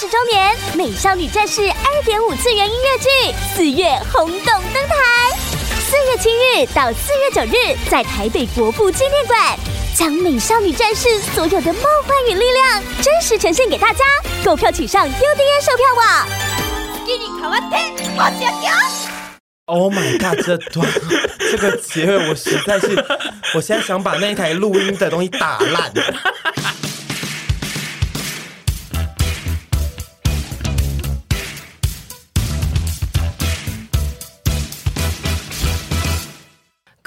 十周年《美少女战士》二点五次元音乐剧四月轰动登台，四月七日到四月九日，在台北国父纪念馆，将美少女战士所有的梦幻与力量真实呈现给大家。购票请上 UDN 售票网。给你卡哇天，我想要。Oh my god！这段这个结尾，我实在是，我现在想把那一台录音的东西打烂。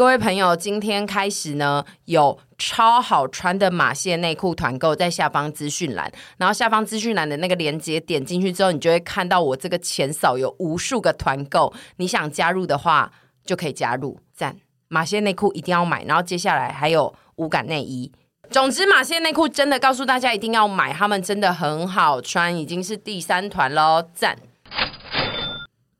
各位朋友，今天开始呢，有超好穿的马线内裤团购在下方资讯栏，然后下方资讯栏的那个链接点进去之后，你就会看到我这个前扫有无数个团购，你想加入的话就可以加入，赞！马线内裤一定要买，然后接下来还有无感内衣，总之马线内裤真的告诉大家一定要买，他们真的很好穿，已经是第三团喽，赞！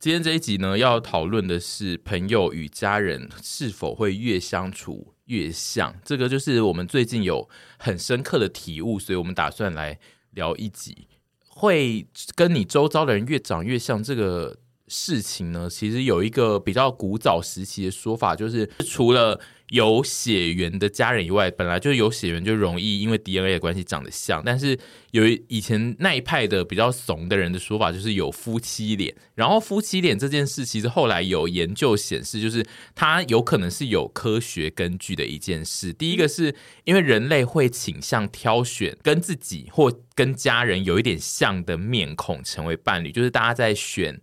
今天这一集呢，要讨论的是朋友与家人是否会越相处越像。这个就是我们最近有很深刻的体悟，所以我们打算来聊一集，会跟你周遭的人越长越像这个事情呢。其实有一个比较古早时期的说法，就是除了有血缘的家人以外，本来就有血缘就容易因为 DNA 的关系长得像。但是有以前那一派的比较怂的人的说法，就是有夫妻脸。然后夫妻脸这件事，其实后来有研究显示，就是它有可能是有科学根据的一件事。第一个是因为人类会倾向挑选跟自己或跟家人有一点像的面孔成为伴侣，就是大家在选。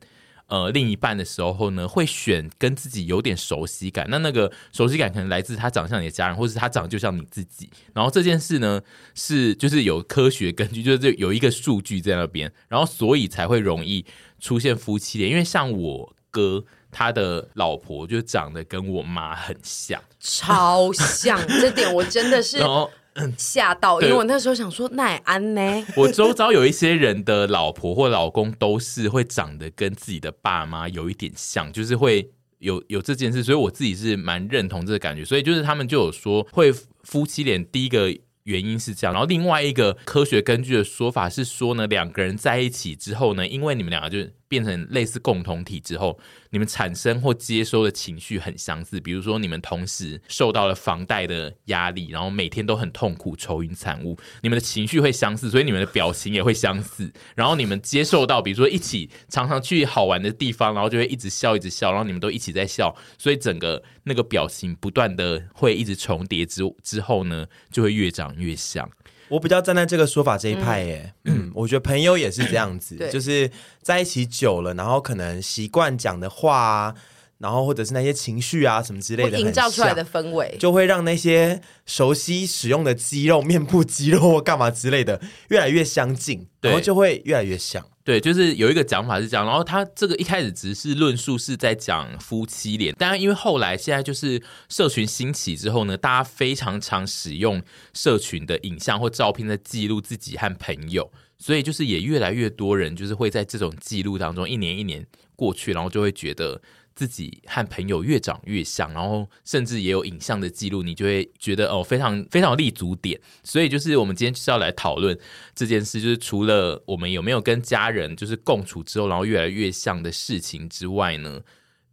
呃，另一半的时候呢，会选跟自己有点熟悉感。那那个熟悉感可能来自他长相你的家人，或是他长得就像你自己。然后这件事呢，是就是有科学根据，就是有一个数据在那边，然后所以才会容易出现夫妻脸。因为像我哥，他的老婆就长得跟我妈很像，超像。这点我真的是。吓到，因为我那时候想说奈安呢。我周遭有一些人的老婆或老公都是会长得跟自己的爸妈有一点像，就是会有有这件事，所以我自己是蛮认同这个感觉。所以就是他们就有说会夫妻脸，第一个原因是这样，然后另外一个科学根据的说法是说呢，两个人在一起之后呢，因为你们两个就。变成类似共同体之后，你们产生或接收的情绪很相似。比如说，你们同时受到了房贷的压力，然后每天都很痛苦、愁云惨雾，你们的情绪会相似，所以你们的表情也会相似。然后你们接受到，比如说一起常常去好玩的地方，然后就会一直笑、一直笑，然后你们都一起在笑，所以整个那个表情不断的会一直重叠之之后呢，就会越长越像。我比较站在这个说法这一派耶，嗯，嗯，我觉得朋友也是这样子，就是在一起久了，然后可能习惯讲的话啊，然后或者是那些情绪啊什么之类的，营造出来的氛围，就会让那些熟悉使用的肌肉、面部肌肉或干嘛之类的越来越相近，然后就会越来越像。对，就是有一个讲法是这样，然后他这个一开始只是论述是在讲夫妻脸，但因为后来现在就是社群兴起之后呢，大家非常常使用社群的影像或照片在记录自己和朋友，所以就是也越来越多人就是会在这种记录当中，一年一年过去，然后就会觉得。自己和朋友越长越像，然后甚至也有影像的记录，你就会觉得哦，非常非常立足点。所以就是我们今天就是要来讨论这件事，就是除了我们有没有跟家人就是共处之后，然后越来越像的事情之外呢，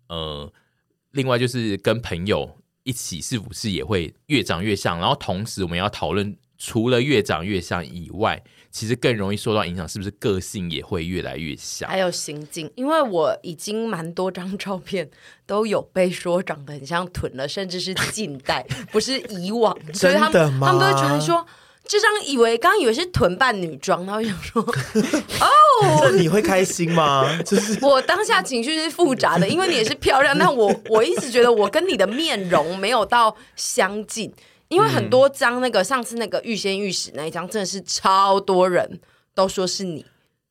呃，另外就是跟朋友一起是不是也会越长越像？然后同时我们要讨论，除了越长越像以外。其实更容易受到影响，是不是个性也会越来越像？还有心境，因为我已经蛮多张照片都有被说长得很像臀了，甚至是近代，不是以往。所以他们他们都会传说这张以为刚刚以为是臀扮女装，然后想说 哦，这你会开心吗？就是我当下情绪是复杂的，因为你也是漂亮，但我我一直觉得我跟你的面容没有到相近。因为很多张那个、嗯、上次那个欲仙欲死那一张，真的是超多人都说是你。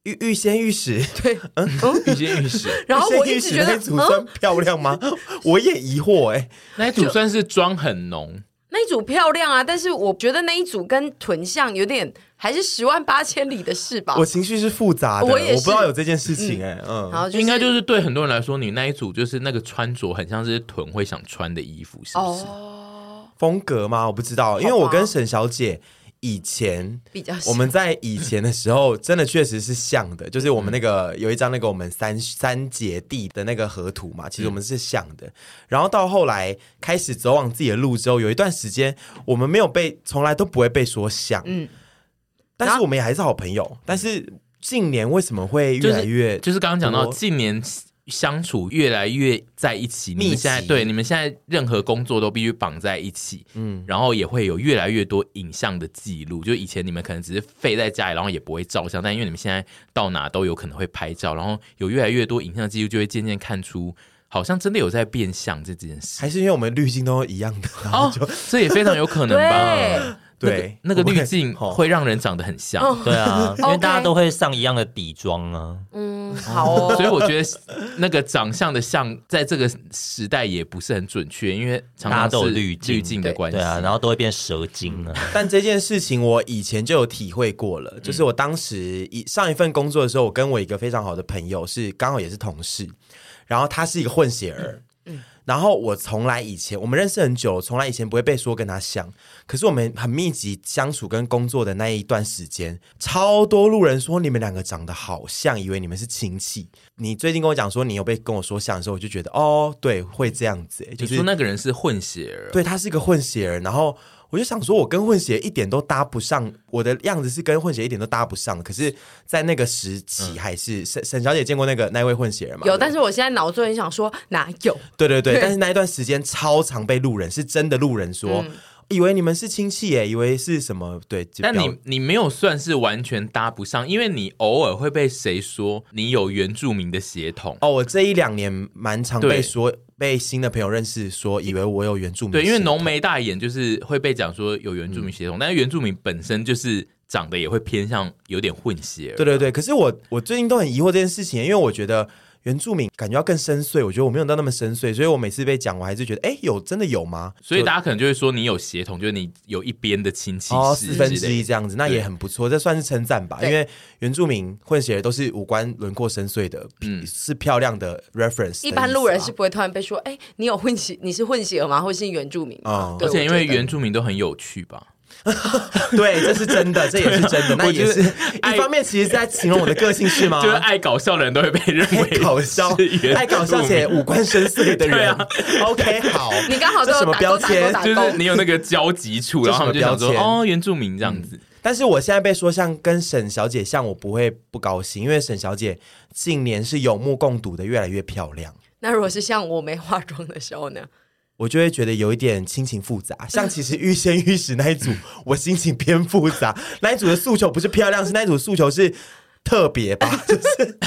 欲欲仙欲死，对，嗯，欲仙欲死。然后我一直觉得那组算漂亮吗？嗯、我也疑惑哎、欸，那一组算是妆很浓，那一组漂亮啊，但是我觉得那一组跟臀像有点还是十万八千里的事吧。我情绪是复杂的，我也我不知道有这件事情哎、欸，嗯，然后、就是、应该就是对很多人来说，你那一组就是那个穿着很像是臀会想穿的衣服，是不是？哦风格吗？我不知道，因为我跟沈小姐以前比较我们在以前的时候，真的确实是像的，就是我们那个有一张那个我们三三姐弟的那个合图嘛，其实我们是像的。然后到后来开始走往自己的路之后，有一段时间我们没有被，从来都不会被说像，嗯，但是我们也还是好朋友。但是近年为什么会越来越，就是刚刚讲到近年。相处越来越在一起，你们现在对你们现在任何工作都必须绑在一起，嗯，然后也会有越来越多影像的记录。就以前你们可能只是废在家里，然后也不会照相，但因为你们现在到哪都有可能会拍照，然后有越来越多影像记录，就会渐渐看出好像真的有在变相这件事。还是因为我们滤镜都一样的，然后就、哦、这也非常有可能吧。对，那个滤镜会让人长得很像，对啊，因为大家都会上一样的底妆啊。嗯，好哦。所以我觉得那个长相的像，在这个时代也不是很准确，因为常常都有滤滤镜的关系，对啊，然后都会变蛇精啊。但这件事情我以前就有体会过了，就是我当时一上一份工作的时候，我跟我一个非常好的朋友是刚好也是同事，然后他是一个混血儿。然后我从来以前我们认识很久，从来以前不会被说跟他像。可是我们很密集相处跟工作的那一段时间，超多路人说你们两个长得好像，以为你们是亲戚。你最近跟我讲说你有被跟我说像的时候，我就觉得哦，对，会这样子。就是说那个人是混血儿，对，他是一个混血儿，然后。我就想说，我跟混血一点都搭不上，我的样子是跟混血一点都搭不上。可是，在那个时期，还是沈沈小姐见过那个那位混血人吗？有，但是我现在脑子很想说哪有？对对对，但是那一段时间超常被路人，是真的路人说。嗯以为你们是亲戚耶，以为是什么？对，但你你没有算是完全搭不上，因为你偶尔会被谁说你有原住民的血统哦。我这一两年蛮常被说，对被新的朋友认识说，以为我有原住民。对，因为浓眉大眼就是会被讲说有原住民血统，嗯、但是原住民本身就是长得也会偏向有点混血。对对对，可是我我最近都很疑惑这件事情，因为我觉得。原住民感觉要更深邃，我觉得我没有到那么深邃，所以我每次被讲，我还是觉得，哎，有真的有吗？所以大家可能就会说你有血统，就是你有一边的亲戚哦，四分之一这样子，那也很不错，对这算是称赞吧。因为原住民混血都是五官轮廓深邃的，嗯，是漂亮的 reference 的。一般路人是不会突然被说，哎，你有混血，你是混血吗？或是原住民？啊、嗯，而且因为原住民都很有趣吧。对，这是真的，这也是真的。那也是一方面，其实是在形容我的个性是吗？就是爱搞笑的人都会被认为搞笑，爱搞笑且五官深邃的人。OK，好，你刚好这什么标签？就是你有那个交集处，然后就想说哦，原住民这样子。但是我现在被说像跟沈小姐像，我不会不高兴，因为沈小姐近年是有目共睹的，越来越漂亮。那如果是像我没化妆的时候呢？我就会觉得有一点心情复杂，像其实欲仙欲死那一组，我心情偏复杂。那一组的诉求不是漂亮，是那一组诉求是。特别吧，就是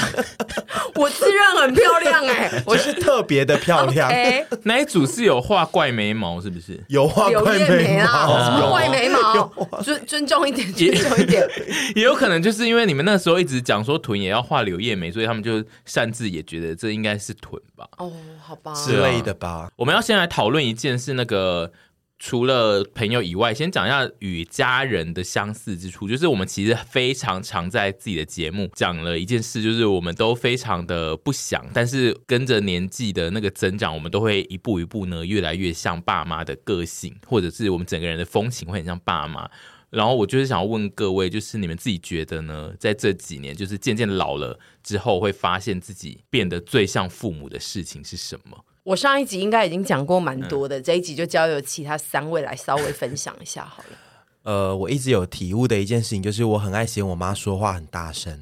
我自认很漂亮哎、欸，我是特别的漂亮。Okay 那一组是有画怪眉毛，是不是？有画怪眉毛，什么怪眉毛？尊尊重一点，尊重一点。也有可能就是因为你们那时候一直讲说臀也要画柳叶眉，所以他们就擅自也觉得这应该是臀吧？哦，好吧，之类的吧。我们要先来讨论一件是，那个。除了朋友以外，先讲一下与家人的相似之处。就是我们其实非常常在自己的节目讲了一件事，就是我们都非常的不想，但是跟着年纪的那个增长，我们都会一步一步呢越来越像爸妈的个性，或者是我们整个人的风情会很像爸妈。然后我就是想要问各位，就是你们自己觉得呢？在这几年，就是渐渐老了之后，会发现自己变得最像父母的事情是什么？我上一集应该已经讲过蛮多的，嗯、这一集就交由其他三位来稍微分享一下好了。呃，我一直有体悟的一件事情，就是我很爱嫌我妈说话很大声。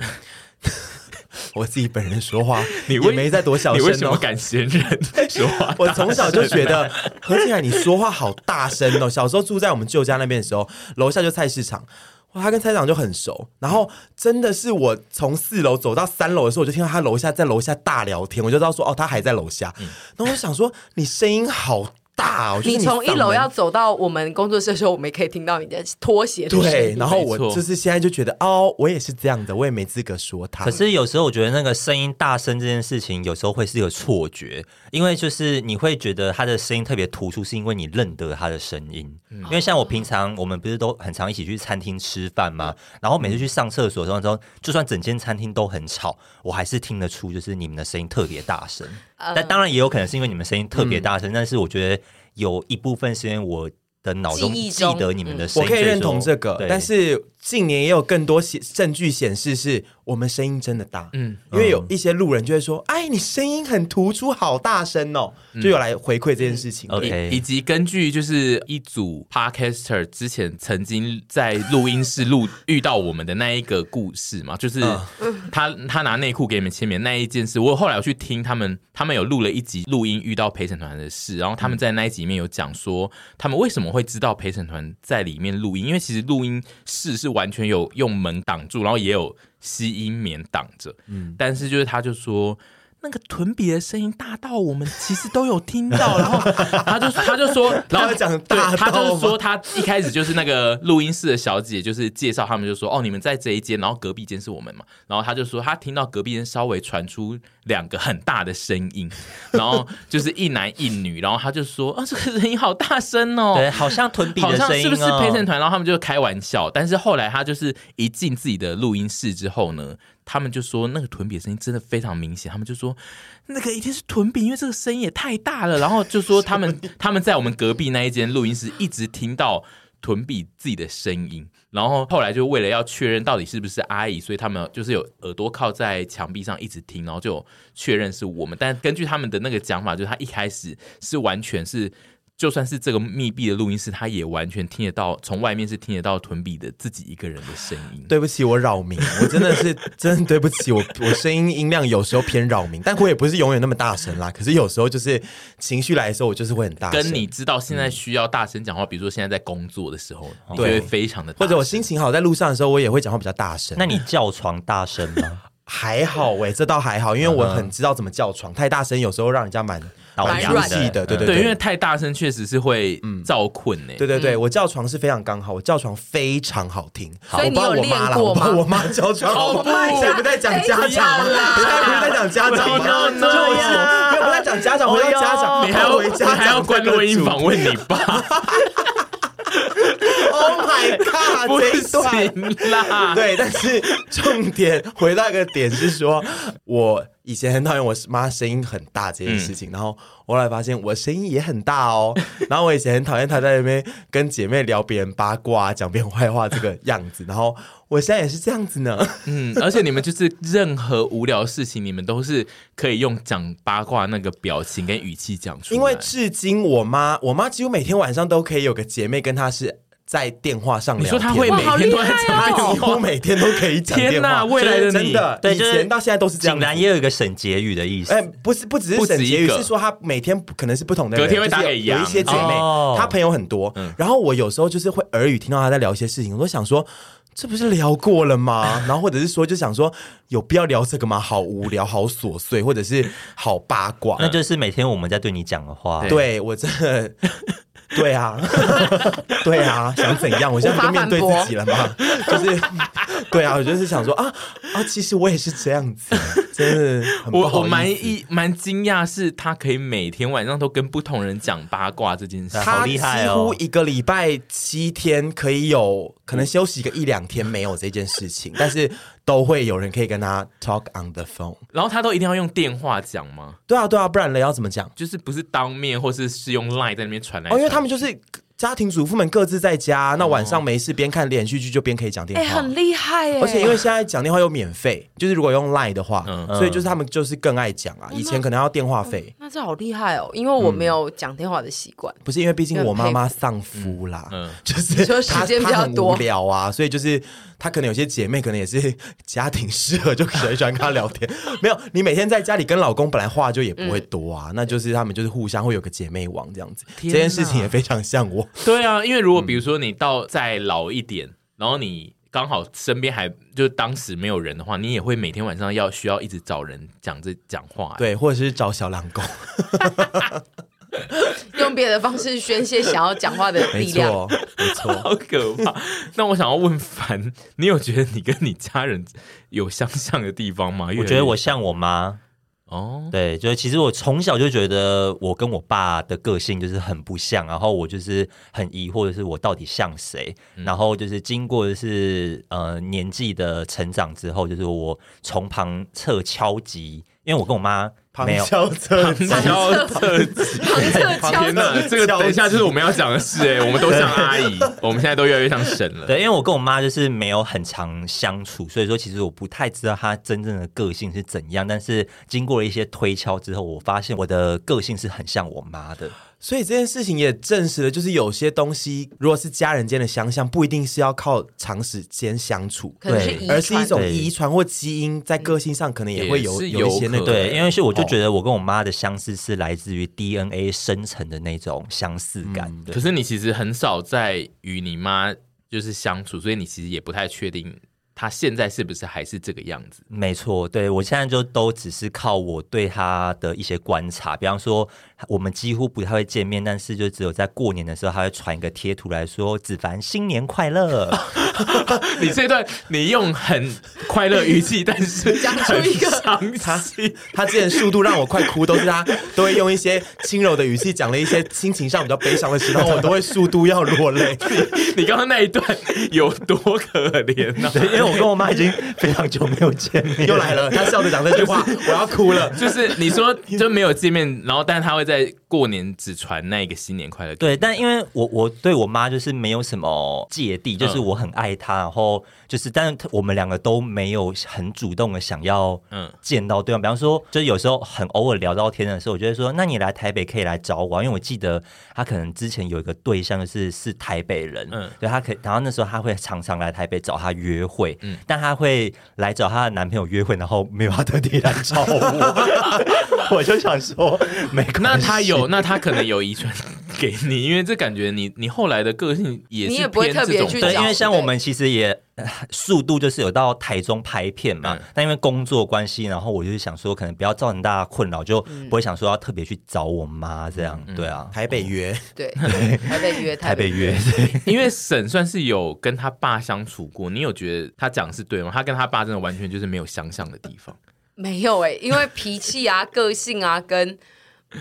我自己本人说话，你也没在多小声、哦，你为什么敢嫌人 说话？我从小就觉得何静海，你说话好大声哦。小时候住在我们舅家那边的时候，楼下就菜市场。他跟菜市场就很熟，然后真的是我从四楼走到三楼的时候，我就听到他楼下在楼下大聊天，我就知道说哦，他还在楼下。嗯、然后我想说，你声音好大，你从一楼要走到我们工作室的时候，我们也可以听到你的拖鞋的声音。对，然后我就是现在就觉得哦，我也是这样的，我也没资格说他。可是有时候我觉得那个声音大声这件事情，有时候会是一个错觉，因为就是你会觉得他的声音特别突出，是因为你认得他的声音。嗯、因为像我平常我们不是都很常一起去餐厅吃饭吗？然后每次去上厕所的时候，就算整间餐厅都很吵，我还是听得出就是你们的声音特别大声。但当然也有可能是因为你们声音特别大声，嗯、但是我觉得。有一部分是因为我的脑中记得你们的声音。我可以认同这个，但是近年也有更多显证据显示是我们声音真的大。嗯，因为有一些路人就会说：“哎，你声音很突出，好大声哦！”就有来回馈这件事情。OK，以及根据就是一组 Podcaster 之前曾经在录音室录遇到我们的那一个故事嘛，就是他他拿内裤给你们签名那一件事。我后来有去听他们，他们有录了一集录音遇到陪审团的事，然后他们在那一集里面有讲说他们为什么会知道陪审团在里面录音，因为其实录音室是完全有用门挡住，然后也有吸音棉挡着。嗯，但是就是他就说。那个臀比的声音大到我们其实都有听到，然后他就他就说，然后讲大，他就是说他一开始就是那个录音室的小姐，就是介绍他们就说哦，你们在这一间，然后隔壁间是我们嘛，然后他就说他听到隔壁间稍微传出两个很大的声音，然后就是一男一女，然后他就说啊，这个声音好大声哦，对，好像臀比的声音，是不是陪审团？然后他们就开玩笑，但是后来他就是一进自己的录音室之后呢。他们就说那个臀比的声音真的非常明显，他们就说那个一定是臀比，因为这个声音也太大了。然后就说他们他们在我们隔壁那一间录音室一直听到臀比自己的声音，然后后来就为了要确认到底是不是阿姨，所以他们就是有耳朵靠在墙壁上一直听，然后就确认是我们。但根据他们的那个讲法，就是他一开始是完全是。就算是这个密闭的录音室，他也完全听得到，从外面是听得到屯比的自己一个人的声音。对不起，我扰民，我真的是 真的对不起，我我声音音量有时候偏扰民，但我也不是永远那么大声啦。可是有时候就是情绪来的时候，我就是会很大声。跟你知道现在需要大声讲话，嗯、比如说现在在工作的时候，你会非常的大声，或者我心情好在路上的时候，我也会讲话比较大声。那你叫床大声吗？还好喂、欸，这倒还好，因为我很知道怎么叫床，太大声有时候让人家蛮。蛮出戏的，对对对，因为太大声确实是会造困呢。对对对，我叫床是非常刚好，我叫床非常好听。所以你有练过吗？我妈叫床，我现在不在讲家长吗？现在不是在讲家长吗？对呀，没有不在讲家长，回到家长，你还要回家，还要关录音访问你爸。Oh my god！不行啦，对，但是重点回到一个点是说，我。以前很讨厌我妈声音很大这件事情，嗯、然后我后来发现我声音也很大哦。然后我以前很讨厌她在那边跟姐妹聊别人八卦、讲别人坏话这个样子，然后我现在也是这样子呢。嗯，而且你们就是任何无聊事情，你们都是可以用讲八卦那个表情跟语气讲出来。因为至今我妈，我妈几乎每天晚上都可以有个姐妹跟她是。在电话上聊天，你说他会每天都在讲电话，我每天都可以讲电话。天哪，未来的真的，对，以前到现在都是这样。竟然也有一个省结语的意思。哎，不是，不只是省结语，是说他每天可能是不同的人，隔天会打给有一些姐妹，他朋友很多。然后我有时候就是会耳语听到他在聊一些事情，我都想说，这不是聊过了吗？然后或者是说，就想说，有必要聊这个吗？好无聊，好琐碎，或者是好八卦。那就是每天我们在对你讲的话。对我真的。对啊，对啊，想怎样？我现在就面对自己了嘛，就是对啊，我就是想说啊啊，其实我也是这样子，真的，我我蛮一蛮惊讶，是他可以每天晚上都跟不同人讲八卦这件事，好厉害哦！几乎一个礼拜七天可以有可能休息个一两天没有这件事情，但是。都会有人可以跟他 talk on the phone，然后他都一定要用电话讲吗？对啊，对啊，不然嘞要怎么讲？就是不是当面，或是是用 line 在那边传来传。哦，因为他们就是。家庭主妇们各自在家，那晚上没事边看连续剧就边可以讲电话，哎，很厉害哎！而且因为现在讲电话又免费，就是如果用 Line 的话，所以就是他们就是更爱讲啊。以前可能要电话费，那这好厉害哦！因为我没有讲电话的习惯，不是因为毕竟我妈妈丧夫啦，就是时间比较多，无聊啊，所以就是她可能有些姐妹可能也是家庭适合，就很喜欢跟她聊天。没有，你每天在家里跟老公本来话就也不会多啊，那就是他们就是互相会有个姐妹网这样子。这件事情也非常像我。对啊，因为如果比如说你到再老一点，嗯、然后你刚好身边还就当时没有人的话，你也会每天晚上要需要一直找人讲这讲话，对，或者是找小狼狗，用别的方式宣泄想要讲话的力量，没错，没错，好可怕。那我想要问凡，你有觉得你跟你家人有相像的地方吗？我觉得我像我妈。哦，oh. 对，就是其实我从小就觉得我跟我爸的个性就是很不像，然后我就是很疑惑的是我到底像谁，嗯、然后就是经过的是呃年纪的成长之后，就是我从旁侧敲击因为我跟我妈。旁敲侧击，旁敲侧击，天哪！这个等一下就是我们要讲的事哎，我们都像阿姨，我们现在都越来越像神了。对，因为我跟我妈就是没有很常相处，所以说其实我不太知道她真正的个性是怎样。但是经过了一些推敲之后，我发现我的个性是很像我妈的。所以这件事情也证实了，就是有些东西，如果是家人间的相像，不一定是要靠长时间相处，对，而是一种遗传或基因，在个性上可能也会有有，有一些那个。对，因为是我就觉得我跟我妈的相似是来自于 DNA 生成的那种相似感。嗯、可是你其实很少在与你妈就是相处，所以你其实也不太确定。他现在是不是还是这个样子？没错，对，我现在就都只是靠我对他的一些观察，比方说我们几乎不太会见面，但是就只有在过年的时候，他会传一个贴图来说：“子凡新年快乐。” 你这段你用很快乐语气，但是讲出一个他他之前速度让我快哭，都是他都会用一些轻柔的语气讲了一些心情上比较悲伤的时候，我都会速度要落泪。你刚刚那一段有多可怜呢、啊？因为我跟我妈已经非常久没有见面，又来了。他笑着讲这句话，我要哭了。就是你说就没有见面，然后但是他会在过年只传那个新年快乐。对，但因为我我对我妈就是没有什么芥蒂，就是我很爱她，然后就是，但是我们两个都没有很主动的想要嗯见到对方。比方说，就是有时候很偶尔聊到天的时候，我就会说，那你来台北可以来找我，因为我记得她可能之前有一个对象是是台北人，嗯，对她可以，然后那时候她会常常来台北找她约会。嗯，但她会来找她的男朋友约会，然后没有她特地来找我，我就想说，没关系。那他有，那他可能有遗传给你，因为这感觉你你后来的个性也是偏这种，你也不会特别去对，因为像我们其实也。速度就是有到台中拍片嘛，嗯、但因为工作关系，然后我就是想说，可能不要造成大家困扰，就不会想说要特别去找我妈这样。嗯、对啊，台北约，对，台北约，台北约。因为沈算是有跟他爸相处过，你有觉得他讲是对吗？他跟他爸真的完全就是没有相像的地方。没有哎、欸，因为脾气啊、个性啊，跟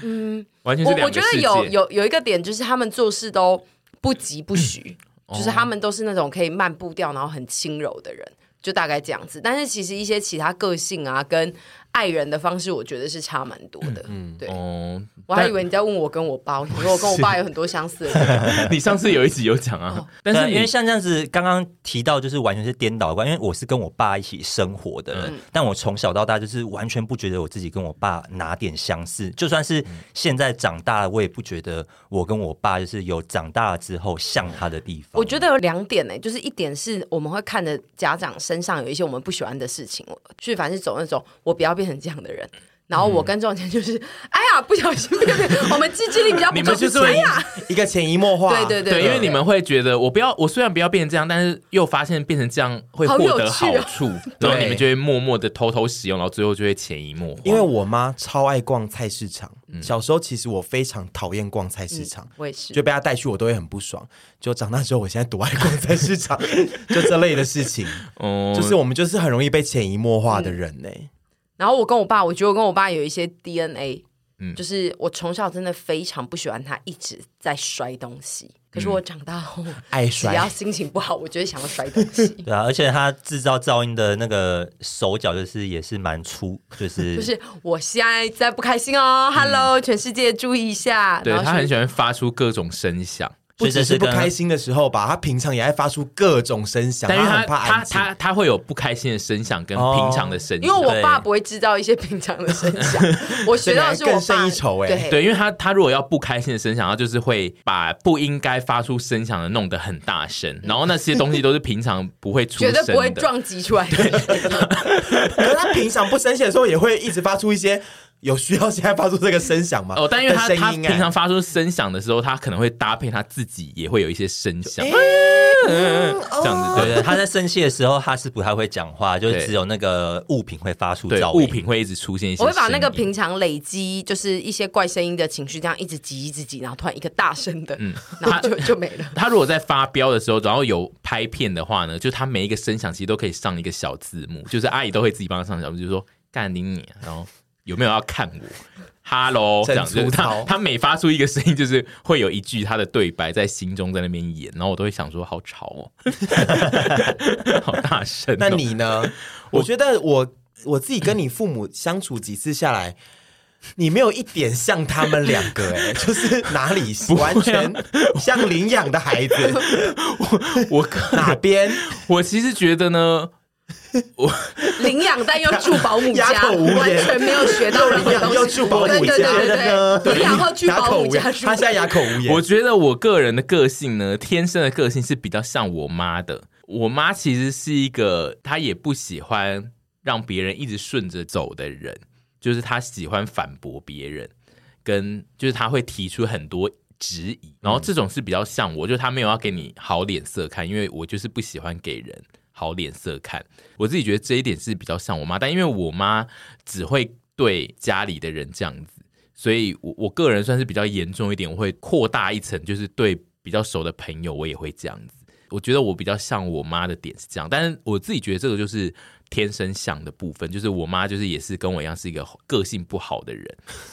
嗯，完全是我我觉得有有有一个点，就是他们做事都不急不徐。就是他们都是那种可以慢步调，然后很轻柔的人，就大概这样子。但是其实一些其他个性啊，跟爱人的方式，我觉得是差蛮多的。嗯，对。哦，我还以为你在问我跟我爸，我说我跟我爸有很多相似的地方。你上次有一集有讲啊，但是因为像这样子，刚刚提到就是完全是颠倒的关，因为我是跟我爸一起生活的人，但我从小到大就是完全不觉得我自己跟我爸哪点相似。就算是现在长大了，我也不觉得我跟我爸就是有长大了之后像他的地方。我觉得有两点呢、欸，就是一点是我们会看着家长身上有一些我们不喜欢的事情，去凡是走那种我不要变成这样的人，然后我跟仲谦就是，哎呀，不小心，我们自制力比较不足，你们就是哎呀，一个潜移默化，对对对，对，因为你们会觉得，我不要，我虽然不要变成这样，但是又发现变成这样会获得好处，然后你们就会默默的偷偷使用，然后最后就会潜移默化。因为我妈超爱逛菜市场，小时候其实我非常讨厌逛菜市场，我也是，就被她带去，我都会很不爽。就长大之后，我现在多爱逛菜市场，就这类的事情，哦，就是我们就是很容易被潜移默化的人呢。然后我跟我爸，我觉得我跟我爸有一些 DNA，嗯，就是我从小真的非常不喜欢他一直在摔东西。可是我长大后爱摔，只要心情不好，我就会想要摔东西。对啊，而且他制造噪音的那个手脚就是也是蛮粗，就是 就是我现在在不开心哦，Hello，全世界注意一下。对，他很喜欢发出各种声响。不只是不开心的时候吧，他平常也爱发出各种声响，但是他他他他，他会有不开心的声响跟平常的声响，因为我爸不会制造一些平常的声响，我学到的是我爸更胜一筹哎，对，对，因为他他如果要不开心的声响，他就是会把不应该发出声响的弄得很大声，然后那些东西都是平常不会出声的，绝对不会撞击出来的。可是他平常不生气的时候，也会一直发出一些。有需要现在发出这个声响吗？哦，但因为他他平常发出声响的时候，他可能会搭配他自己也会有一些声响，这样子。对对，他在生气的时候，他是不太会讲话，就只有那个物品会发出噪音，物品会一直出现一些。我会把那个平常累积就是一些怪声音的情绪，这样一直挤一直挤，然后突然一个大声的，嗯，然后就就没了。他如果在发飙的时候，然后有拍片的话呢，就他每一个声响其实都可以上一个小字幕，就是阿姨都会自己帮他上小字幕，就是说干你你，然后。有没有要看我？Hello，这样子，他他每发出一个声音，就是会有一句他的对白在心中在那边演，然后我都会想说，好吵哦，好大声哦。那你呢？我觉得我我自己跟你父母相处几次下来。你没有一点像他们两个哎、欸，就是哪里完全像领养的孩子。我我哪边？我其实觉得呢，我 领养但又住保姆家，完全没有学到领养又住保姆家，对对对对对，然后去保姆家，他现在哑口无言。我觉得我个人的个性呢，天生的个性是比较像我妈的。我妈其实是一个，她也不喜欢让别人一直顺着走的人。就是她喜欢反驳别人，跟就是她会提出很多质疑，然后这种是比较像我，就是他没有要给你好脸色看，因为我就是不喜欢给人好脸色看。我自己觉得这一点是比较像我妈，但因为我妈只会对家里的人这样子，所以我我个人算是比较严重一点，我会扩大一层，就是对比较熟的朋友我也会这样子。我觉得我比较像我妈的点是这样，但是我自己觉得这个就是。天生像的部分，就是我妈，就是也是跟我一样是一个个性不好的人。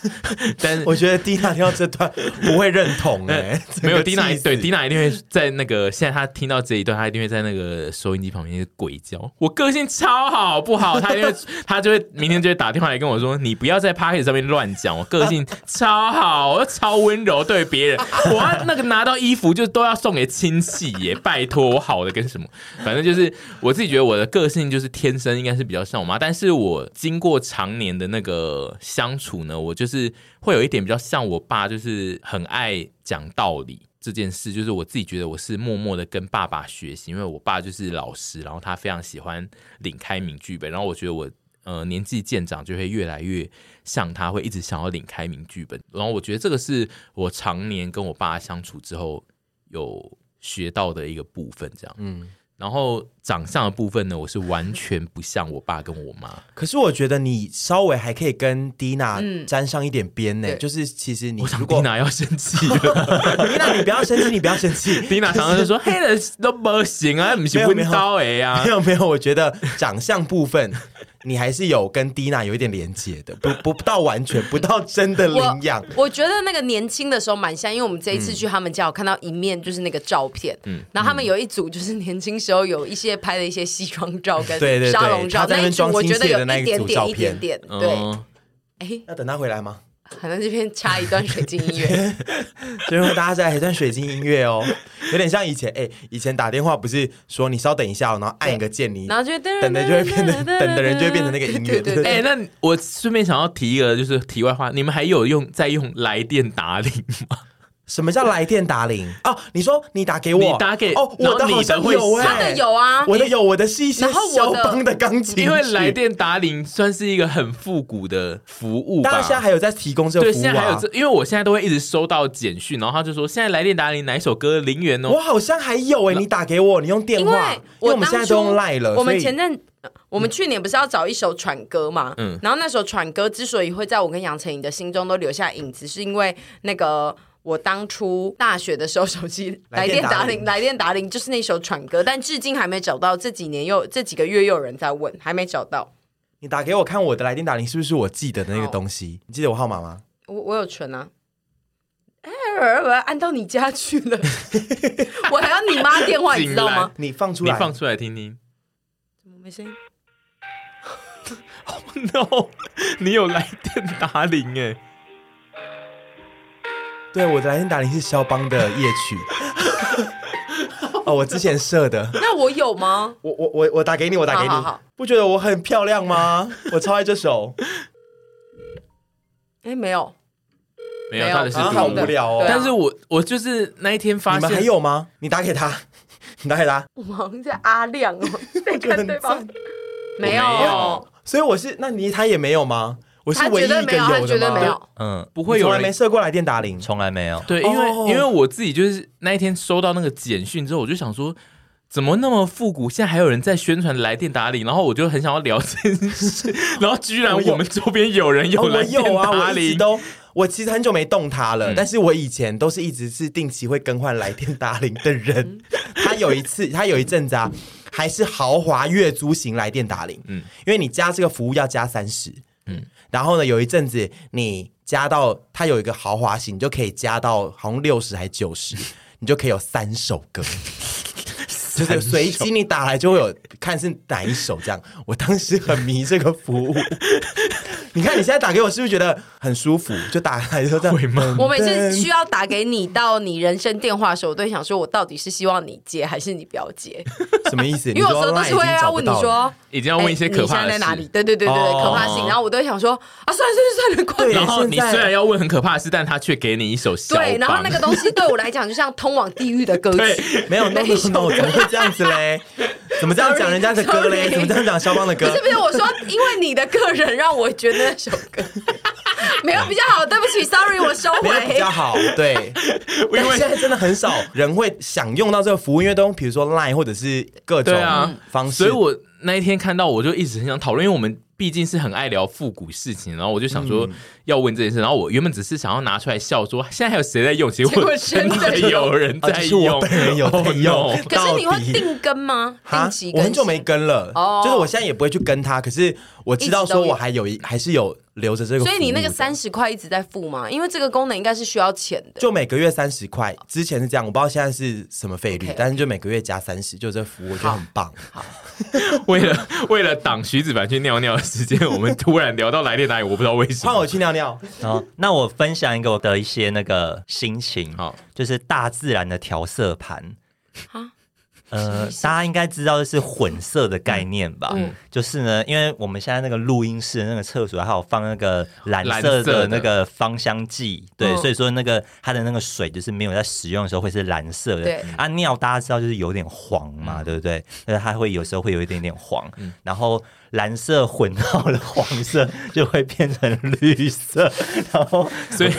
但是我觉得蒂娜听到这段 不会认同哎、欸，没有蒂娜，对蒂娜一定会在那个现在她听到这一段，她一定会在那个收音机旁边鬼叫。我个性超好不好？她因为 她就会明天就会打电话来跟我说：“你不要在 Podcast 上面乱讲。”我个性超好，我超温柔对别人。我要那个拿到衣服就都要送给亲戚耶，拜托我好的跟什么？反正就是我自己觉得我的个性就是天生。应该是比较像我妈，但是我经过常年的那个相处呢，我就是会有一点比较像我爸，就是很爱讲道理这件事。就是我自己觉得我是默默的跟爸爸学习，因为我爸就是老师，然后他非常喜欢领开名剧本，然后我觉得我呃年纪渐长就会越来越像他，会一直想要领开名剧本。然后我觉得这个是我常年跟我爸相处之后有学到的一个部分，这样嗯。然后长相的部分呢，我是完全不像我爸跟我妈。可是我觉得你稍微还可以跟蒂娜沾上一点边呢。就是其实你如果蒂娜要生气了，蒂娜你不要生气，你不要生气。蒂娜常常就说：“ 黑人都不行啊，不是温刀哎呀。”没有没有，我觉得长相部分。你还是有跟蒂娜有一点连接的，不不到完全，不到真的 领养。我，我觉得那个年轻的时候蛮像，因为我们这一次去他们家，我看到一面就是那个照片，嗯，然后他们有一组就是年轻时候有一些拍的一些西装照跟沙龙照，那一组我觉得有一点点一点点，对。哎、嗯，要等他回来吗？可能这边插一段水晶音乐，最后大家再来一段水晶音乐哦，有点像以前哎、欸，以前打电话不是说你稍等一下，然后按一个键，你然后就等的就会变成等的人就会变成那个音乐。对，哎，那我顺便想要提一个就是题外话，你们还有用在用来电打铃吗？什么叫来电打铃？哦，你说你打给我，你打给哦，我的好像有哎，他的有啊，我的有，我的是一些肖邦的钢琴，因为来电打铃算是一个很复古的服务吧。大家现在还有在提供这个服务啊？对，现在还有这，因为我现在都会一直收到简讯，然后他就说现在来电打铃哪一首歌零元哦。我好像还有哎，你打给我，你用电话，因为我们现在都用赖了。我们前阵我们去年不是要找一首喘歌嘛？嗯，然后那首喘歌之所以会在我跟杨丞琳的心中都留下影子，是因为那个。我当初大学的时候，手机 来电打铃，来电打铃就是那首喘歌，但至今还没找到。这几年又这几个月又有人在问，还没找到。你打给我看我的来电打铃是不是我记得的那个东西？你记得我号码吗？我我有存啊。哎，我要按到你家去了，我还要你妈电话，你知道吗？你放出来，你放出来听听。怎么没声音？Oh no！你有来电打铃哎。对，我的来电打铃是肖邦的夜曲。哦，我之前设的。那我有吗？我我我我打给你，我打给你。好好好，不觉得我很漂亮吗？我超爱这首。哎，没有，没有，他的是好无聊哦。但是我我就是那一天发现，你们还有吗？你打给他，你打给他。我好像在阿亮哦，在看对方。没有，所以我是，那你他也没有吗？我是唯一一个有的吗？他觉得没有，嗯，不会有人没设过来电打铃，从来没有。对，因为、oh. 因为我自己就是那一天收到那个简讯之后，我就想说，怎么那么复古？现在还有人在宣传来电打铃，然后我就很想要聊这件事，然后居然我们周边有人有来 电打铃，我一直都，我其实很久没动它了，嗯、但是我以前都是一直是定期会更换来电打铃的人。他有一次，他有一阵子啊，还是豪华月租型来电打铃，嗯，因为你加这个服务要加三十，嗯。然后呢，有一阵子你加到它有一个豪华型，你就可以加到好像六十还九十，你就可以有三首歌，就是随机你打来就会有看是哪一首这样。我当时很迷这个服务。你看你现在打给我，是不是觉得很舒服？就打来就这样。会吗？我每次需要打给你到你人生电话的时候，我都会想说，我到底是希望你接还是你不要接？什么意思？因为有时候都是会要问你说，已经要问一些可怕的事。在哪里？对对对对对，可怕性。然后我都会想说，啊，算了算了算了，快点。然后你虽然要问很可怕的事，但他却给你一首小。对，然后那个东西对我来讲就像通往地狱的歌曲。没有那么怎么会这样子嘞？怎么这样讲人家的歌嘞？怎么这样讲肖邦的歌？不是不是，我说因为你的个人让我觉得那首歌。没有比较好，对不起，sorry，我收回。比较好，对，因为现在真的很少人会想用到这个服务，因为都比如说 Line 或者是各种方式。所以我那一天看到，我就一直很想讨论，因为我们。毕竟是很爱聊复古事情，然后我就想说要问这件事，然后我原本只是想要拿出来笑说，现在还有谁在用？结果真的有人 在用，本人有在用。可是你会定更吗？定期更？我很久没跟了，就是我现在也不会去跟他。可是我知道说我还有一还是有留着这个，所以你那个三十块一直在付吗？因为这个功能应该是需要钱的。就每个月三十块，之前是这样，我不知道现在是什么费率，但是就每个月加三十，就这服务我觉得很棒。好，为了为了挡徐子凡去尿尿的时间，我们突然聊到来电哪里，我不知道为什么。换我去尿尿。好，那我分享一个我的一些那个心情，哈，就是大自然的调色盘。呃，大家应该知道的是混色的概念吧？嗯，就是呢，因为我们现在那个录音室的那个厕所还有放那个蓝色的那个芳香剂，对，所以说那个它的那个水就是没有在使用的时候会是蓝色的。对，啊，尿大家知道就是有点黄嘛，对不对？那它会有时候会有一点点黄，然后。蓝色混到了黄色，就会变成绿色。然后，所以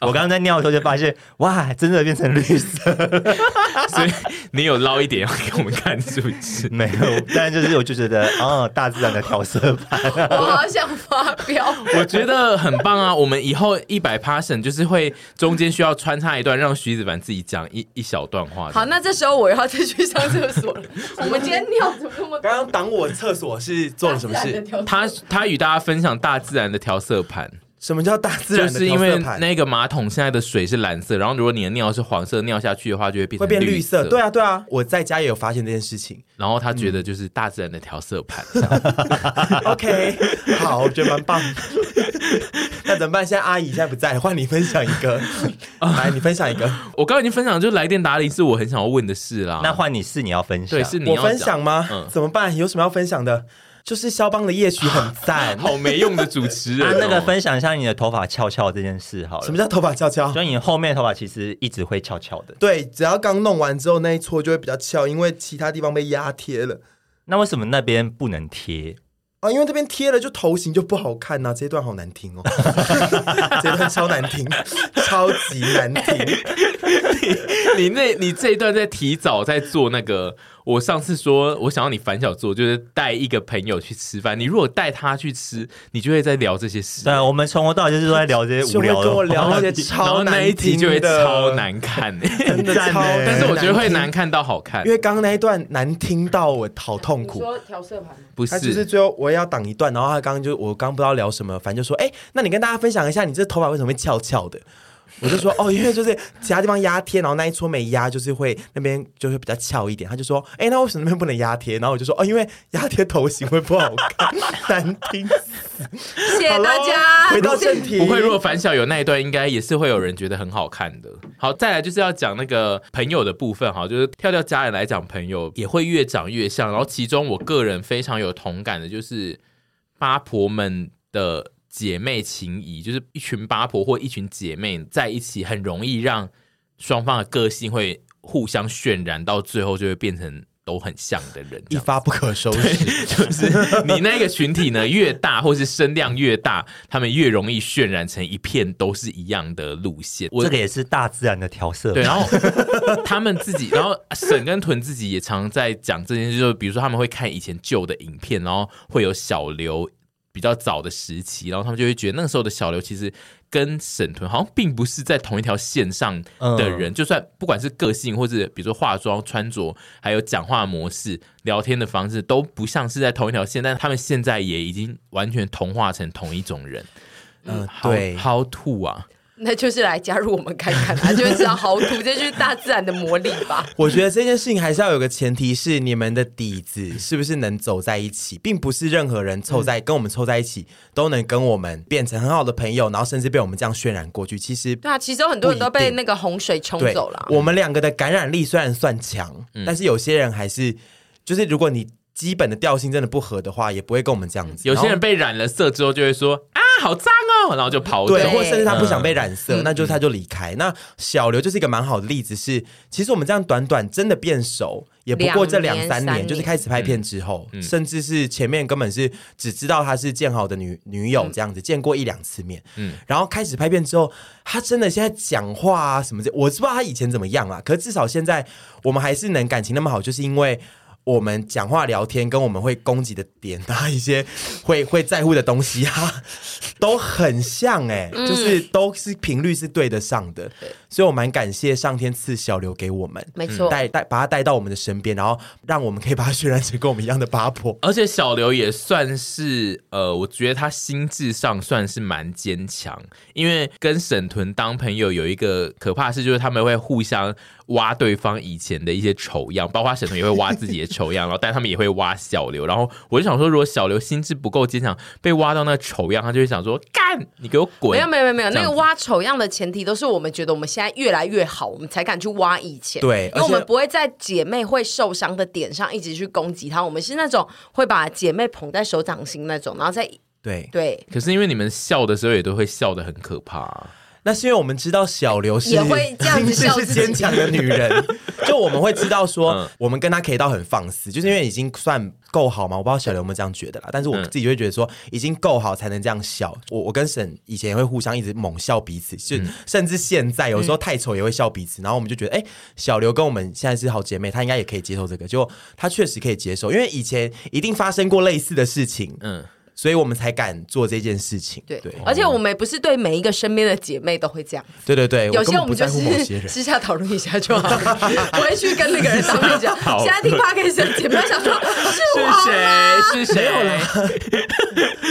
我刚刚在尿的时候就发现，哇，真的变成绿色。所以你有捞一点要给我们看是不是？没有，但就是我就觉得，哦，大自然的调色盘，我好想发飙。我觉得很棒啊！我们以后一百 passion 就是会中间需要穿插一段，让徐子凡自己讲一一小段话。好，那这时候我要再去上厕所了。我们今天尿怎么那么……刚刚挡我厕所是做。做什么事？他他与大家分享大自然的调色盘。什么叫大自然的调色盘？就是因为那个马桶现在的水是蓝色，然后如果你的尿是黄色，尿下去的话就会变会变绿色。对啊，对啊，我在家也有发现这件事情。然后他觉得就是大自然的调色盘。OK，好，我觉得蛮棒。那怎么办？现在阿姨现在不在，换你分享一个。来，你分享一个。我刚刚已经分享，就是来电打铃是我很想要问的事啦。那换你是你要分享，对，是你要我分享吗？嗯，怎么办？有什么要分享的？就是肖邦的夜曲很 赞，好没用的主持人。那个分享一下你的头发翘翘这件事好了。什么叫头发翘翘？所以你后面头发其实一直会翘翘的。对，只要刚弄完之后那一撮就会比较翘，因为其他地方被压贴了。那为什么那边不能贴？啊，因为这边贴了就头型就不好看呐、啊。这一段好难听哦，这一段超难听，超级难听。你你那，你这一段在提早在做那个。我上次说，我想要你反小做，就是带一个朋友去吃饭。你如果带他去吃，你就会在聊这些事。对，我们从头到尾就是都在聊这些无聊的，跟我聊那些超难一就会超难看，真的超。但是我觉得会难看到好看，因为刚刚那一段难听到我好痛苦。说调色盘不是，就是最后我也要挡一段，然后他刚刚就我刚不知道聊什么，反正就说，哎，那你跟大家分享一下，你这头发为什么会翘翘的？我就说哦，因为就是其他地方压贴，然后那一撮没压，就是会那边就会比较翘一点。他就说，哎，那为什么那边不能压贴？然后我就说，哦，因为压贴头型会不好看，难听死。谢谢大家。回到正题，不会，如果反小有那一段，应该也是会有人觉得很好看的。好，再来就是要讲那个朋友的部分，哈，就是跳跳家人来讲，朋友也会越长越像。然后其中我个人非常有同感的，就是八婆们的。姐妹情谊就是一群八婆或一群姐妹在一起，很容易让双方的个性会互相渲染，到最后就会变成都很像的人，一发不可收拾。就是你那个群体呢，越大或是声量越大，他们越容易渲染成一片都是一样的路线。这个也是大自然的调色。对，然后他们自己，然后沈跟屯自己也常在讲这件事，就是比如说他们会看以前旧的影片，然后会有小刘。比较早的时期，然后他们就会觉得那个时候的小刘其实跟沈屯好像并不是在同一条线上的人，嗯、就算不管是个性或者比如说化妆、穿着，还有讲话模式、聊天的方式，都不像是在同一条线。但他们现在也已经完全同化成同一种人。嗯，对，How to 啊？那就是来加入我们看看，他就是要豪赌，这就是大自然的魔力吧。我觉得这件事情还是要有个前提是你们的底子是不是能走在一起，并不是任何人凑在、嗯、跟我们凑在一起都能跟我们变成很好的朋友，然后甚至被我们这样渲染过去。其实对啊，其实有很多人都被那个洪水冲走了。我们两个的感染力虽然算强，嗯、但是有些人还是就是如果你。基本的调性真的不合的话，也不会跟我们这样子。有些人被染了色之后，就会说啊，好脏哦，然后就跑走。对，或者甚至他不想被染色，嗯、那就他就离开。嗯、那小刘就是一个蛮好的例子是，是其实我们这样短短真的变熟，也不过这两三年，就是开始拍片之后，嗯、甚至是前面根本是只知道他是建豪的女女友这样子，嗯、见过一两次面。嗯，然后开始拍片之后，他真的现在讲话啊什么的，我知不知道他以前怎么样啊？可是至少现在我们还是能感情那么好，就是因为。我们讲话聊天，跟我们会攻击的点啊，一些 会会在乎的东西啊，都很像哎、欸，嗯、就是都是频率是对得上的，对所以我蛮感谢上天赐小刘给我们，没错，带带把他带到我们的身边，然后让我们可以把他渲染成跟我们一样的八婆。而且小刘也算是呃，我觉得他心智上算是蛮坚强，因为跟沈屯当朋友有一个可怕的事，就是他们会互相。挖对方以前的一些丑样，包括沈腾也会挖自己的丑样，然后但他们也会挖小刘，然后我就想说，如果小刘心智不够坚强，被挖到那丑样，他就会想说干，你给我滚！没有没有没有，那个挖丑样的前提都是我们觉得我们现在越来越好，我们才敢去挖以前。对，因为我们不会在姐妹会受伤的点上一直去攻击她，我们是那种会把姐妹捧在手掌心那种，然后再对对。可是因为你们笑的时候也都会笑得很可怕。那是因为我们知道小刘是也会这样子 笑，是坚强的女人，就我们会知道说，我们跟她可以到很放肆，就是因为已经算够好嘛。我不知道小刘有没有这样觉得啦，但是我自己会觉得说，已经够好才能这样笑。我我跟沈以前也会互相一直猛笑彼此，就甚至现在有时候太丑也会笑彼此。然后我们就觉得，哎，小刘跟我们现在是好姐妹，她应该也可以接受这个，就她确实可以接受，因为以前一定发生过类似的事情，嗯。所以我们才敢做这件事情。对对，而且我们也不是对每一个身边的姐妹都会这样。对对对，有些我们就是私下讨论一下就好了，不会去跟那个人当面讲。现在听 Podcast 的姐妹想说，是谁？是谁？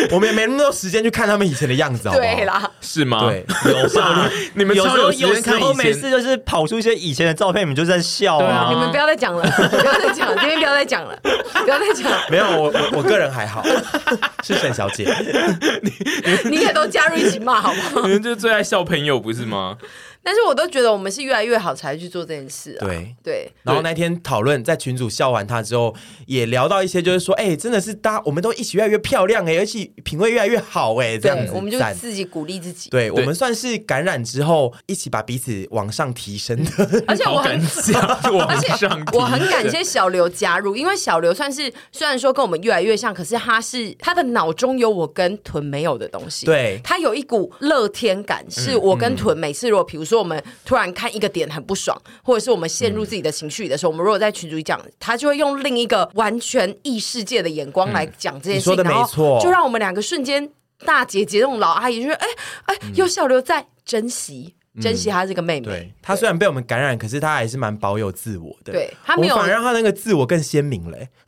我们也没那么多时间去看他们以前的样子，对啦，是吗？对，有吧？你们有时候有时候每次就是跑出一些以前的照片，你们就在笑啊。你们不要再讲了，不要再讲了，今天不要再讲了，不要再讲了。没有，我我我个人还好。沈小姐，你 你也都加入一起骂好不好？你们就最爱笑朋友不是吗？但是我都觉得我们是越来越好才去做这件事啊。对对。然后那天讨论在群主笑完他之后，也聊到一些，就是说，哎，真的是大家我们都一起越来越漂亮哎，而且品味越来越好哎，这样子。我们就自己鼓励自己。对，我们算是感染之后一起把彼此往上提升的。而且我很，而且我很感谢小刘加入，因为小刘算是虽然说跟我们越来越像，可是他是他的脑中有我跟屯没有的东西。对，他有一股乐天感，是我跟屯每次如果比如说。我们突然看一个点很不爽，或者是我们陷入自己的情绪的时候，嗯、我们如果在群主讲，他就会用另一个完全异世界的眼光来讲这件事情，嗯、然后就让我们两个瞬间大姐姐这种老阿姨就说：“哎哎，有小刘在，珍惜。”珍惜她这个妹妹，对她虽然被我们感染，可是她还是蛮保有自我的。对，她没有，反而让她那个自我更鲜明嘞。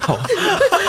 好，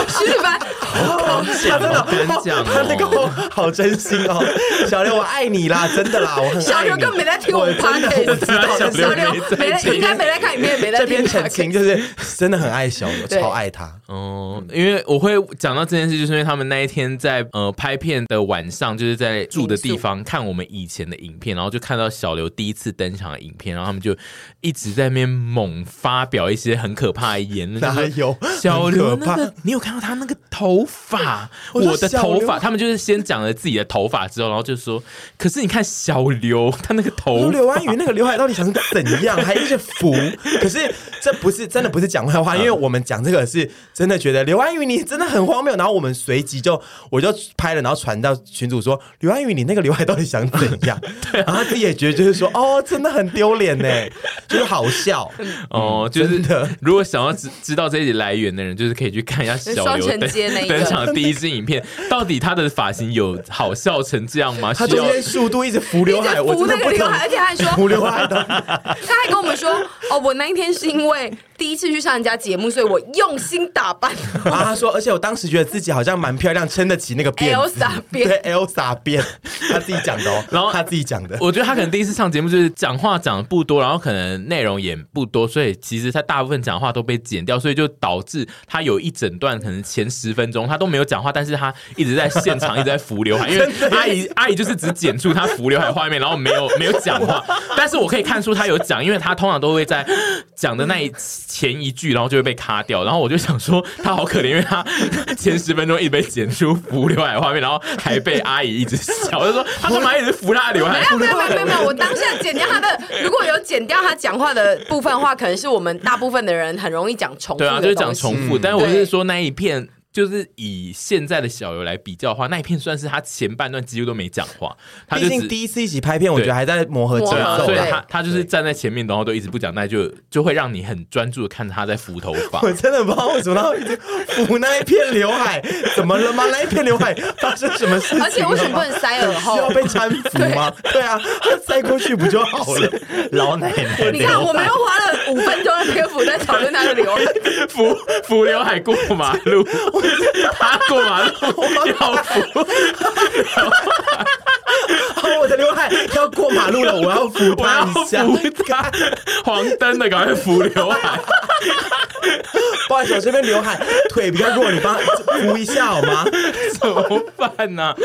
徐子凡，好讲，好讲，他那个好真心哦，小刘我爱你啦，真的啦，我很小刘根本没在听我们拍的，我知道小刘没在，应该没在看影片，没在听。这边澄清就是真的很爱小刘，超爱他。哦，因为我会讲到这件事，就是因为他们那一天在呃拍片的晚上，就是在住的地方看我们以前的影片，然后就看到小刘第一次登场的影片，然后他们就一直在那边猛发表一些很可怕的言论。哪有小刘那个？你有看到他那个头发？我的头发？他们就是先讲了自己的头发之后，然后就说：“可是你看小刘，他那个头，刘安宇那个刘海到底想怎样？还一直服？可是这不是真的，不是讲坏话，因为我们讲这个是真的觉得刘安宇你真的很荒谬。然后我们随即就我就拍了，然后传到群主说：刘安宇你那个刘海到底想怎样？对，然后他自己也觉得就是说，哦，真的很丢脸呢，就是好笑哦，就是的。如果想要知知道这一集来源的人，就是可以去看一下小刘登登场的第一支影片，到底他的发型有好笑成这样吗？他中间速度一直浮刘海，我真的不刘海，而且他还说浮刘海的，他还跟我们说，哦，我那一天是因为第一次去上人家节目，所以我用心打扮。然后，他说，而且我当时觉得自己好像蛮漂亮，撑得起那个辫。Elsa 辫，对，Elsa 辫，他自己讲的哦。然后他自己讲的，我觉得他可能第一次上节目就是讲话讲的不多，然后可能内容也不多，所以其实他大部分讲话都被剪掉，所以就导致他有一整段可能前十分钟他都没有讲话，但是他一直在现场一直在扶刘海，因为阿姨阿姨就是只剪出他扶刘海画面，然后没有没有讲话，但是我可以看出他有讲，因为他通常都会在讲的那一前一句，然后就会被卡掉，然后我就想说他好可怜，因为他前十分钟一直被剪出浮刘海画面，然后还被阿姨一直笑，我就说他干嘛一直扶他的刘海？没有没有没有没有，我当下剪掉他的，如果有剪掉他讲话的部分的话，可能是我们大部分的人很容易讲重复，对啊，就是讲重复，但是我是说那一片。就是以现在的小刘来比较的话，那一片算是他前半段几乎都没讲话。他毕竟第一次一起拍片，我觉得还在磨合阶段，所以他他就是站在前面，然后都一直不讲，那就就会让你很专注的看着他在扶头发。我真的不知道为什么他会一直扶那一片刘海，怎么了吗？那一片刘海发生什么事情？而且为什么不能塞耳后？需要被搀扶吗？对啊，塞过去不就好了？老奶奶，你看，我们又花了五分钟的篇幅在讨论他的刘海，扶 扶刘海过马路。他过马路要扶，好，我的刘海要过马路了，我要扶他一下。黄灯的，赶快扶刘海。不好意思，我这边刘海腿比较弱，你帮扶一下好吗？怎么办呢、啊？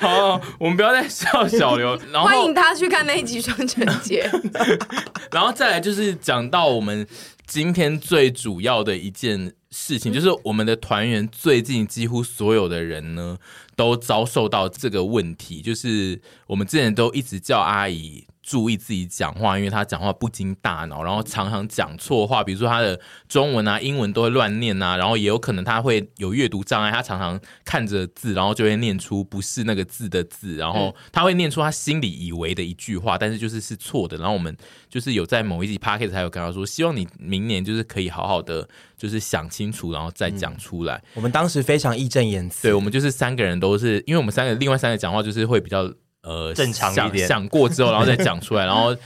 好，我们不要再笑小刘。然后 欢迎他去看那一集双城节。然后再来就是讲到我们今天最主要的一件。事情就是我们的团员最近几乎所有的人呢，都遭受到这个问题，就是我们之前都一直叫阿姨。注意自己讲话，因为他讲话不经大脑，然后常常讲错话，比如说他的中文啊、英文都会乱念啊，然后也有可能他会有阅读障碍，他常常看着字，然后就会念出不是那个字的字，然后他会念出他心里以为的一句话，但是就是是错的。然后我们就是有在某一集 Podcast 才有跟他说，希望你明年就是可以好好的就是想清楚，然后再讲出来。嗯，我们当时非常义正言辞，对，我们就是三个人都是，因为我们三个另外三个讲话就是会比较。呃，正常一点，想，想过之后，然后再讲出来，然后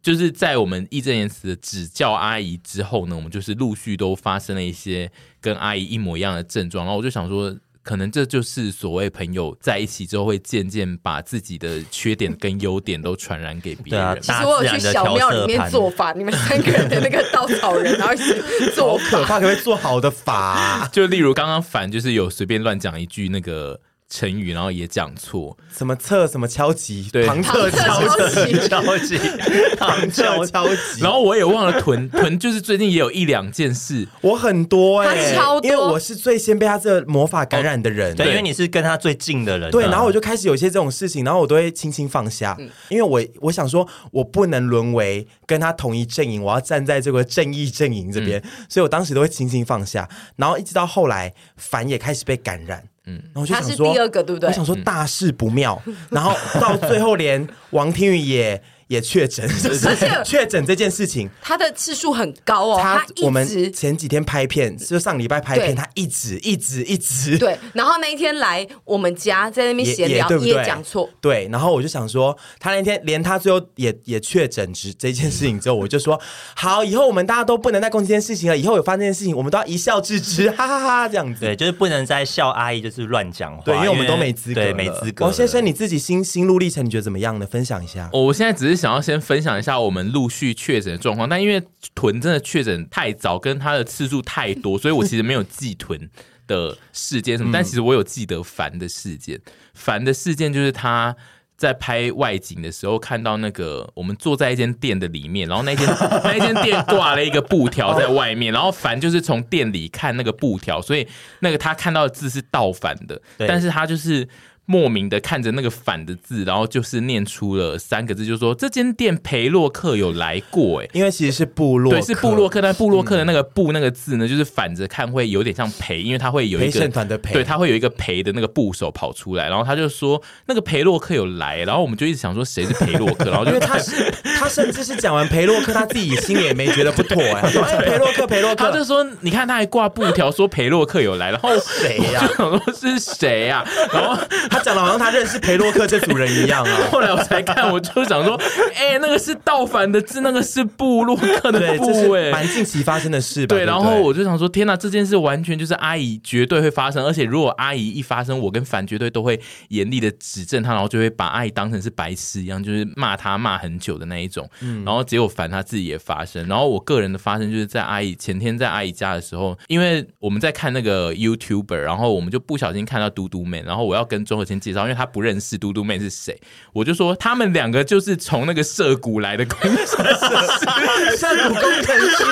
就是在我们义正言辞的指教阿姨之后呢，我们就是陆续都发生了一些跟阿姨一模一样的症状，然后我就想说，可能这就是所谓朋友在一起之后会渐渐把自己的缺点跟优点都传染给别人。啊、其实我有去小庙里面做法，你们三个人的那个稻草人，然后一起 做法，可怕，可不可以做好的法、啊？就例如刚刚反就是有随便乱讲一句那个。成语，然后也讲错，什么侧什么敲击，对，旁侧敲击，敲击，旁侧敲击。然后我也忘了屯屯，就是最近也有一两件事，我很多哎、欸，超多，因为我是最先被他这个魔法感染的人，哦、对，因为你是跟他最近的人，对，然后我就开始有一些这种事情，然后我都会轻轻放下，嗯、因为我我想说，我不能沦为跟他同一阵营，我要站在这个正义阵营这边，嗯、所以我当时都会轻轻放下，然后一直到后来，凡也开始被感染。嗯，然后我就想说，他是第二个对不对？我想说大事不妙，嗯、然后到最后连王天宇也。也确诊，而且确诊这件事情，他的次数很高哦。他我们前几天拍片，就上礼拜拍片，他一直一直一直对。然后那一天来我们家，在那边闲聊，也讲错。对，然后我就想说，他那天连他最后也也确诊之这件事情之后，我就说 好，以后我们大家都不能再攻击这件事情了。以后有发生这件事情，我们都要一笑置之，哈哈哈，这样子。对，就是不能再笑阿姨，就是乱讲话。对，因为我们都没资格，对，没资格。王先生，你自己心心路历程，你觉得怎么样呢？分享一下。我现在只是。想要先分享一下我们陆续确诊的状况，但因为屯真的确诊太早，跟他的次数太多，所以我其实没有记屯的事件什么。但其实我有记得烦的事件，烦的事件就是他在拍外景的时候，看到那个我们坐在一间店的里面，然后那间 那间店挂了一个布条在外面，然后凡就是从店里看那个布条，所以那个他看到的字是倒反的，但是他就是。莫名的看着那个反的字，然后就是念出了三个字，就是说这间店裴洛克有来过，哎，因为其实是部落，对，是部落克，但部落克的那个部那个字呢，就是反着看会有点像裴，因为他会有一个团的裴，对，他会有一个裴的那个部首跑出来，然后他就说那个裴洛克有来，然后我们就一直想说谁是裴洛克，然后就因为他是他甚至是讲完裴洛克，他自己心里也没觉得不妥，哎，他说哎裴洛克裴洛克，他就说你看他还挂布条说裴洛克有来，然后谁呀？我就想说是谁呀？然后他。他讲的好像他认识裴洛克这组人一样啊。后来我才看，我就想说，哎、欸，那个是盗版的字，那个是布洛克的部，哎，蛮近期发生的事吧。对，然后我就想说，天哪，这件事完全就是阿姨绝对会发生，而且如果阿姨一发生，我跟凡绝对都会严厉的指正他，然后就会把阿姨当成是白痴一样，就是骂他骂很久的那一种。嗯，然后结果凡他自己也发生，然后我个人的发生就是在阿姨前天在阿姨家的时候，因为我们在看那个 YouTuber，然后我们就不小心看到嘟嘟妹，然后我要跟钟和谦介绍，因为他不认识嘟嘟妹是谁，我就说他们两个就是从那个涩谷来的工程师，涩谷工程师，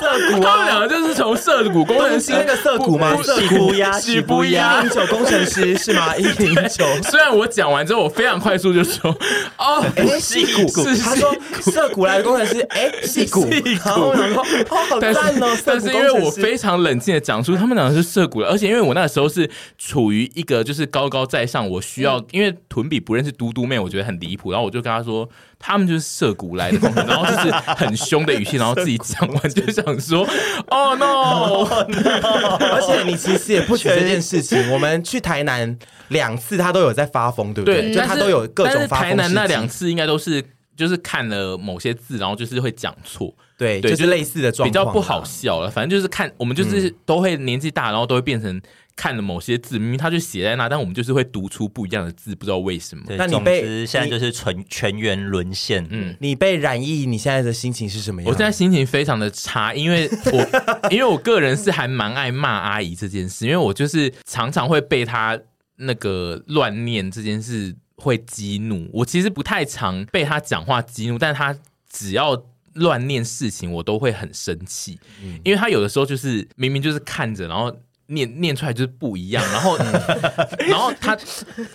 涩谷啊，他们两个就是从涩谷工程师。那个涩谷吗？涩谷呀，喜不零九工程师是吗？一零九。虽然我讲完之后，我非常快速就说哦，哎，矽谷，他说涩谷来的工程师，哎，矽谷，然后然后哦，好赞哦，但是因为我非常冷静的讲出他们两个是涩谷的，而且因为我那时候是处于一个就是高高在上，我需要因为屯比不认识嘟嘟妹，我觉得很离谱，然后我就跟他说。他们就是涉谷来的，然后就是很凶的语气，然后自己讲完就想说：“Oh no！” oh, no 而且你其实也不缺这件事情，我们去台南两次，他都有在发疯，对不对？对，就他都有各种发疯。台南那两次应该都是就是看了某些字，然后就是会讲错，对，对，就是类似的状况，比较不好笑了。反正就是看我们就是都会年纪大，然后都会变成。看了某些字，明明他就写在那，但我们就是会读出不一样的字，不知道为什么。那你被现在就是全全员沦陷。嗯，你被染疫，你现在的心情是什么样？我现在心情非常的差，因为我 因为我个人是还蛮爱骂阿姨这件事，因为我就是常常会被她那个乱念这件事会激怒。我其实不太常被他讲话激怒，但他只要乱念事情，我都会很生气。嗯，因为他有的时候就是明明就是看着，然后。念念出来就是不一样，然后，然后他，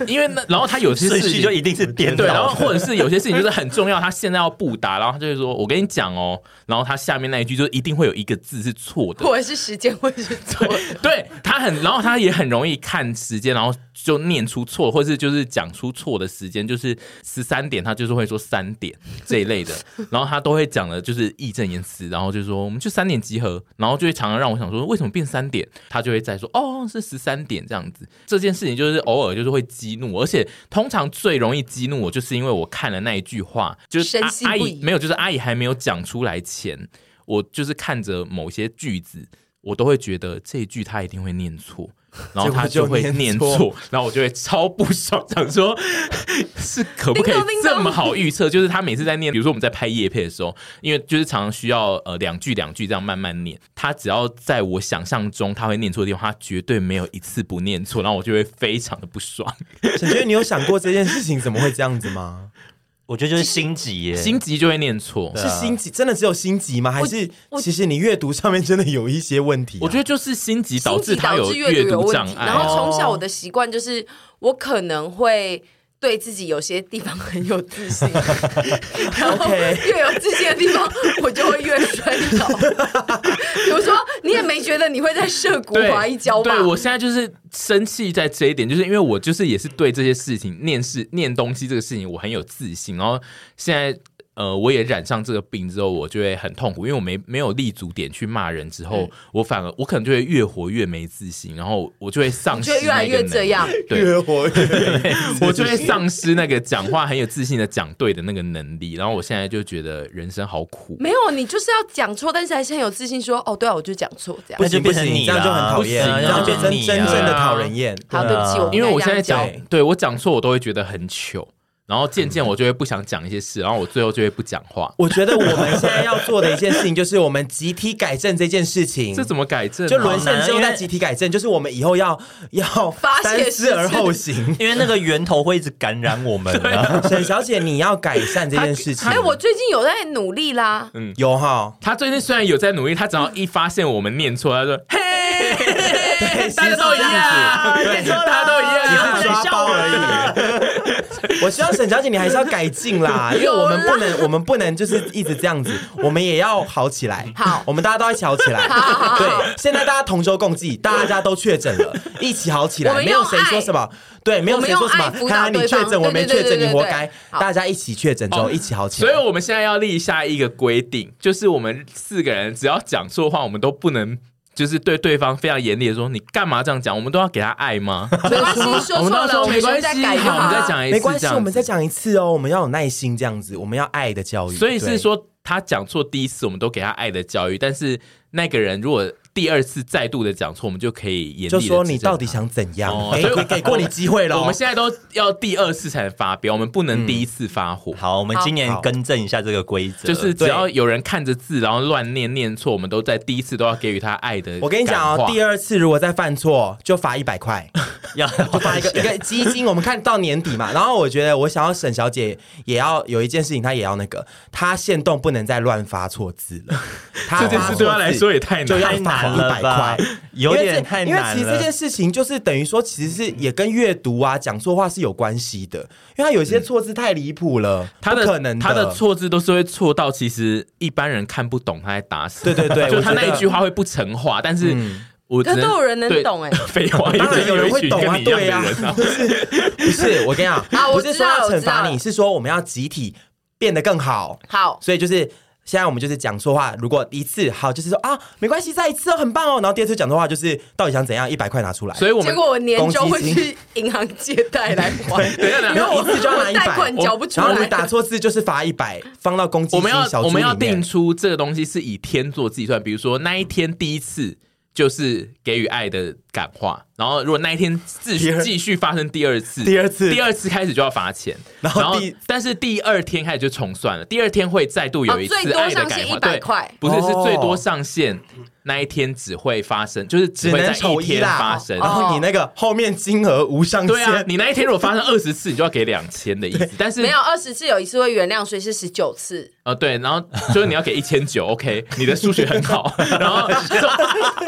因为那，然后他有些事情就一定是颠倒，对，然后或者是有些事情就是很重要，他现在要不答，然后他就会说：“我跟你讲哦。”然后他下面那一句就一定会有一个字是错的，或者是时间会是错的。对，他很，然后他也很容易看时间，然后就念出错，或者是就是讲出错的时间，就是十三点，他就是会说三点这一类的，然后他都会讲的就是义正言辞，然后就说我们就三点集合，然后就会常常让我想说为什么变三点，他就会。再说哦，是十三点这样子，这件事情就是偶尔就是会激怒我，而且通常最容易激怒我，就是因为我看了那一句话，就是阿，阿姨没有，就是阿姨还没有讲出来前，我就是看着某些句子，我都会觉得这一句她一定会念错。然后他就会念错，然后我就会超不爽，想说是可不可以这么好预测？就是他每次在念，比如说我们在拍夜配的时候，因为就是常常需要呃两句两句这样慢慢念，他只要在我想象中他会念错的地方，他绝对没有一次不念错，然后我就会非常的不爽。沈觉你有想过这件事情怎么会这样子吗？我觉得就是心急耶，心急就会念错，是心急，真的只有心急吗？还是其实你阅读上面真的有一些问题啊？我觉得就是心急导致他有阅读障碍。然后从小我的习惯就是，我可能会。对自己有些地方很有自信，然后越有自信的地方，我就会越摔倒。比如说，你也没觉得你会在涉谷滑一跤吧？对，我现在就是生气在这一点，就是因为我就是也是对这些事情念事念东西这个事情我很有自信，然后现在。呃，我也染上这个病之后，我就会很痛苦，因为我没没有立足点去骂人之后，嗯、我反而我可能就会越活越没自信，然后我就会丧失越来越这样，对，越活越没自信，我就会丧失那个讲话很有自信的讲对的那个能力，然后我现在就觉得人生好苦。没有，你就是要讲错，但是还是很有自信说，说哦，对啊，我就讲错这样，那就变成你这样就很讨厌，这样变成真正的讨人厌。好，对不起，我因为我现在讲，对我讲错，我都会觉得很糗。然后渐渐我就会不想讲一些事，然后我最后就会不讲话。我觉得我们现在要做的一件事情，就是我们集体改正这件事情。这怎么改正？就沦陷之后再集体改正，就是我们以后要 要三思而后行，因为那个源头会一直感染我们。沈小姐，你要改善这件事情。哎，我最近有在努力啦。嗯，有哈。他最近虽然有在努力，他只要一发现我们念错，他说：“嘿，大家都一样，念错大家都一样，只是抓包而已。” 我希望沈小姐你还是要改进啦，因为我们不能，我们不能就是一直这样子，我们也要好起来。好，我们大家都一起好起来。对，现在大家同舟共济，大家都确诊了，一起好起来，没有谁说什么，对，没有谁说什么，看看你确诊，我没确诊，你活该。大家一起确诊之后，一起好起来。所以我们现在要立下一个规定，就是我们四个人只要讲错话，我们都不能。就是对对方非常严厉的说：“你干嘛这样讲？我们都要给他爱吗？”没关系，说错了，我们再改，好，我们再讲一次，没关系，我们再讲一次哦。我们要有耐心，这样子，我们要爱的教育。所以是说，他讲错第一次，我们都给他爱的教育，但是那个人如果。第二次再度的讲错，我们就可以严厉就说你到底想怎样？哦、所以给给过你机会了。我们现在都要第二次才能发飙，我们不能第一次发火。嗯、好，我们今年更正一下这个规则，就是只要有人看着字然后乱念念错，我们都在第一次都要给予他爱的。我跟你讲哦，第二次如果再犯错，就罚一百块，要就发一个一个基金。我们看到年底嘛，然后我觉得我想要沈小姐也要有一件事情，她也要那个，她限动不能再乱发错字了。这件事对她来说也太难就要罚一百块。有点太难了，因为其实这件事情就是等于说，其实是也跟阅读啊、讲错话是有关系的。因为他有些错字太离谱了，他的可能他的错字都是会错到其实一般人看不懂，他在打死。对对对，就他那一句话会不成话，但是我可都有人能懂哎。废话，当然有人会懂啊，对呀，不是不是，我跟你讲，不是说要惩罚你，是说我们要集体变得更好。好，所以就是。现在我们就是讲错话，如果一次好，就是说啊，没关系，再一次哦，很棒哦。然后第二次讲错话，就是到底想怎样？一百块拿出来。所以我们结果我年终会去银行借贷来还。对，然后一次就要拿一百，贷款缴不出来。然后你打错字就是罚一百，放到公积金。我们要我们要定出这个东西是以天做计算，比如说那一天第一次就是给予爱的感化。然后，如果那一天继续继续发生第二次，第二次，第二次开始就要罚钱。然后，但是第二天开始就重算了。第二天会再度有一次爱的感化，对，不是是最多上限那一天只会发生，就是只会在一天发生。然后你那个后面金额无上限，对啊，你那一天如果发生二十次，你就要给两千的意思。但是没有二十次有一次会原谅，所以是十九次。呃，对，然后就是你要给一千九，OK，你的数学很好。然后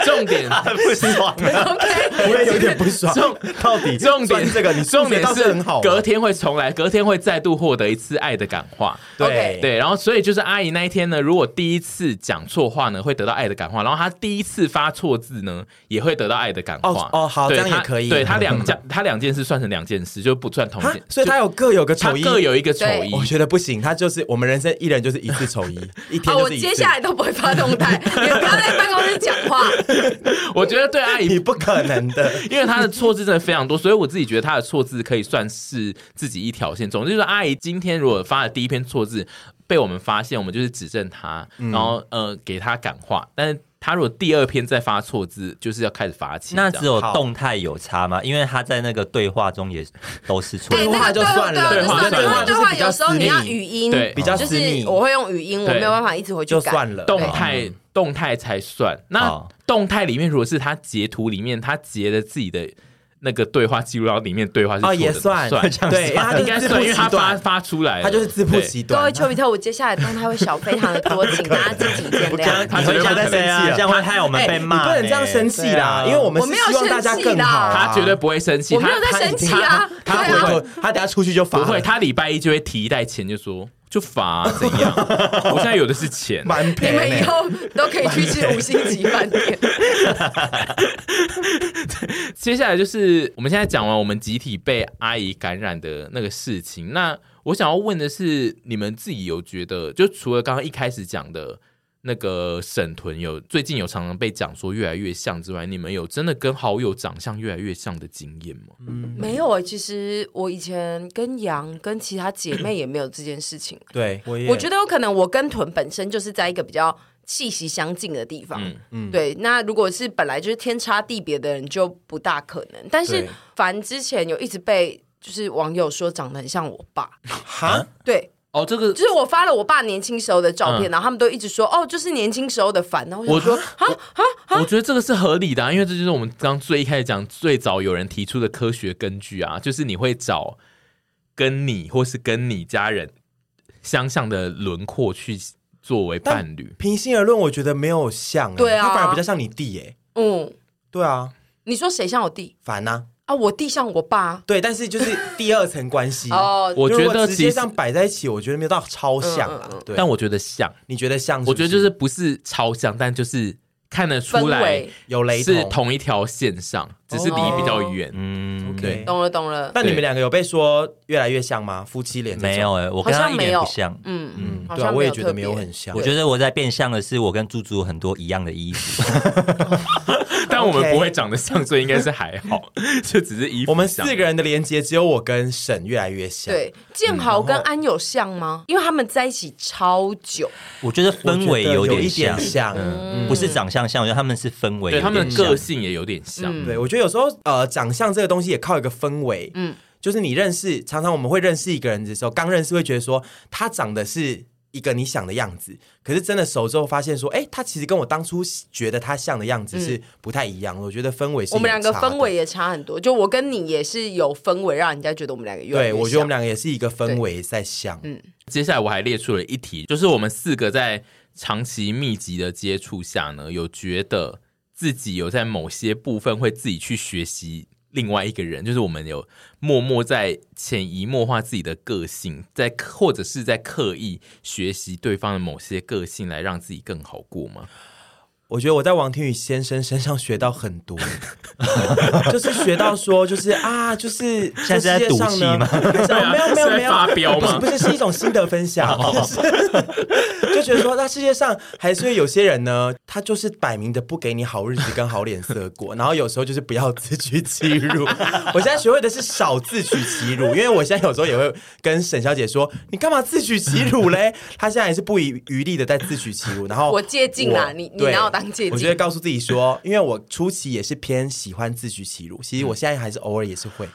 重点不爽，OK。有点不爽，重到底重点这个，你重点是很好，隔天会重来，隔天会再度获得一次爱的感化。对对，然后所以就是阿姨那一天呢，如果第一次讲错话呢，会得到爱的感化，然后她第一次发错字呢，也会得到爱的感化。哦，好，这样也可以。对他两 件，他两件事算成两件事，就不算同件。所以他有各有个丑一，各有一个丑一。我觉得不行，他就是我们人生一人就是一次丑一，一天。我接下来都不会发动态，也不要在办公室讲话。我觉得对阿姨你不可能的，因为他的错字真的非常多，所以我自己觉得他的错字可以算是自己一条线。总之就是，阿姨今天如果发的第一篇错字被我们发现，我们就是指正他，然后呃给他感化。但是他如果第二篇再发错字，就是要开始罚钱。那只有动态有差吗？因为他在那个对话中也都是错。对话就算了，对话对话对话有时候你要语音，对比较私密。我会用语音，我没有办法一直回去就算了。动态动态才算。那动态里面，如果是他截图里面，他截了自己的。那个对话记录，然后里面对话是错的，也算算对，他应该算，因为他发发出来，他就是自不齐。各位丘比特，我接下来动态会小非常的多，请大家自己见谅。他绝对不会生气，这样会害我们被骂。不能这样生气啦，因为我们是希望大家更好。他绝对不会生气，我没有在生气啊。他不会，他等下出去就发。不会，他礼拜一就会提一袋钱，就说。就罚怎样？我现在有的是钱，你们以后都可以去吃五星级饭店。接下来就是我们现在讲完我们集体被阿姨感染的那个事情。那我想要问的是，你们自己有觉得，就除了刚刚一开始讲的。那个沈屯有最近有常常被讲说越来越像之外，你们有真的跟好友长相越来越像的经验吗？嗯，没有啊、欸。其实我以前跟杨跟其他姐妹也没有这件事情。对，我也我觉得有可能我跟屯本身就是在一个比较气息相近的地方。嗯嗯，对。那如果是本来就是天差地别的人，就不大可能。但是凡之前有一直被就是网友说长得很像我爸。哈？对。哦，这个就是我发了我爸年轻时候的照片，嗯、然后他们都一直说，哦，就是年轻时候的烦。然后我说，啊啊啊！我觉得这个是合理的，啊，因为这就是我们刚最一开始讲最早有人提出的科学根据啊，就是你会找跟你或是跟你家人相像的轮廓去作为伴侣。平心而论，我觉得没有像，欸，对啊，他反而比较像你弟，哎，嗯，对啊，你说谁像我弟？烦呐，啊。啊，我弟像我爸，对，但是就是第二层关系 哦。我觉得直接这样摆在一起，我觉得没有到超像啊。对，但我觉得像，你觉得像？我觉得就是不是超像，但就是看得出来有雷同，是同一条线上，只是离比较远。嗯，对，懂了懂了。但你们两个有被说越来越像吗？夫妻脸没有哎，我跟他一点不像。嗯嗯，对啊，我也觉得没有很像。我觉得我在变相的是，我跟猪猪很多一样的衣服。但我们不会长得像，所以应该是还好，就只是衣服。我们四个人的连接，只有我跟沈越来越像。对，建豪跟安有像吗？因为他们在一起超久。我觉得氛围有点像，不是长相像，我觉得他们是氛围，对他们个性也有点像。对，我觉得有时候呃，长相这个东西也靠一个氛围。嗯，就是你认识，常常我们会认识一个人的时候，刚认识会觉得说他长得是。一个你想的样子，可是真的熟之后发现说，哎，他其实跟我当初觉得他像的样子是不太一样。嗯、我觉得氛围是我们两个氛围也差很多。就我跟你也是有氛围，让人家觉得我们两个越来越。对，我觉得我们两个也是一个氛围在像。嗯，接下来我还列出了一题，就是我们四个在长期密集的接触下呢，有觉得自己有在某些部分会自己去学习。另外一个人，就是我们有默默在潜移默化自己的个性，在或者是在刻意学习对方的某些个性，来让自己更好过吗？我觉得我在王天宇先生身上学到很多，就是学到说，就是啊，就是现在在赌气吗？没有没有没有发飙吗？不是，是一种心得分享，就觉得说，那世界上还是会有些人呢，他就是摆明的不给你好日子跟好脸色过，然后有时候就是不要自取其辱。我现在学会的是少自取其辱，因为我现在有时候也会跟沈小姐说，你干嘛自取其辱嘞？她现在也是不遗余力的在自取其辱，然后我接近了，你你要。我觉得告诉自己说，因为我初期也是偏喜欢自取其辱，其实我现在还是偶尔也是会，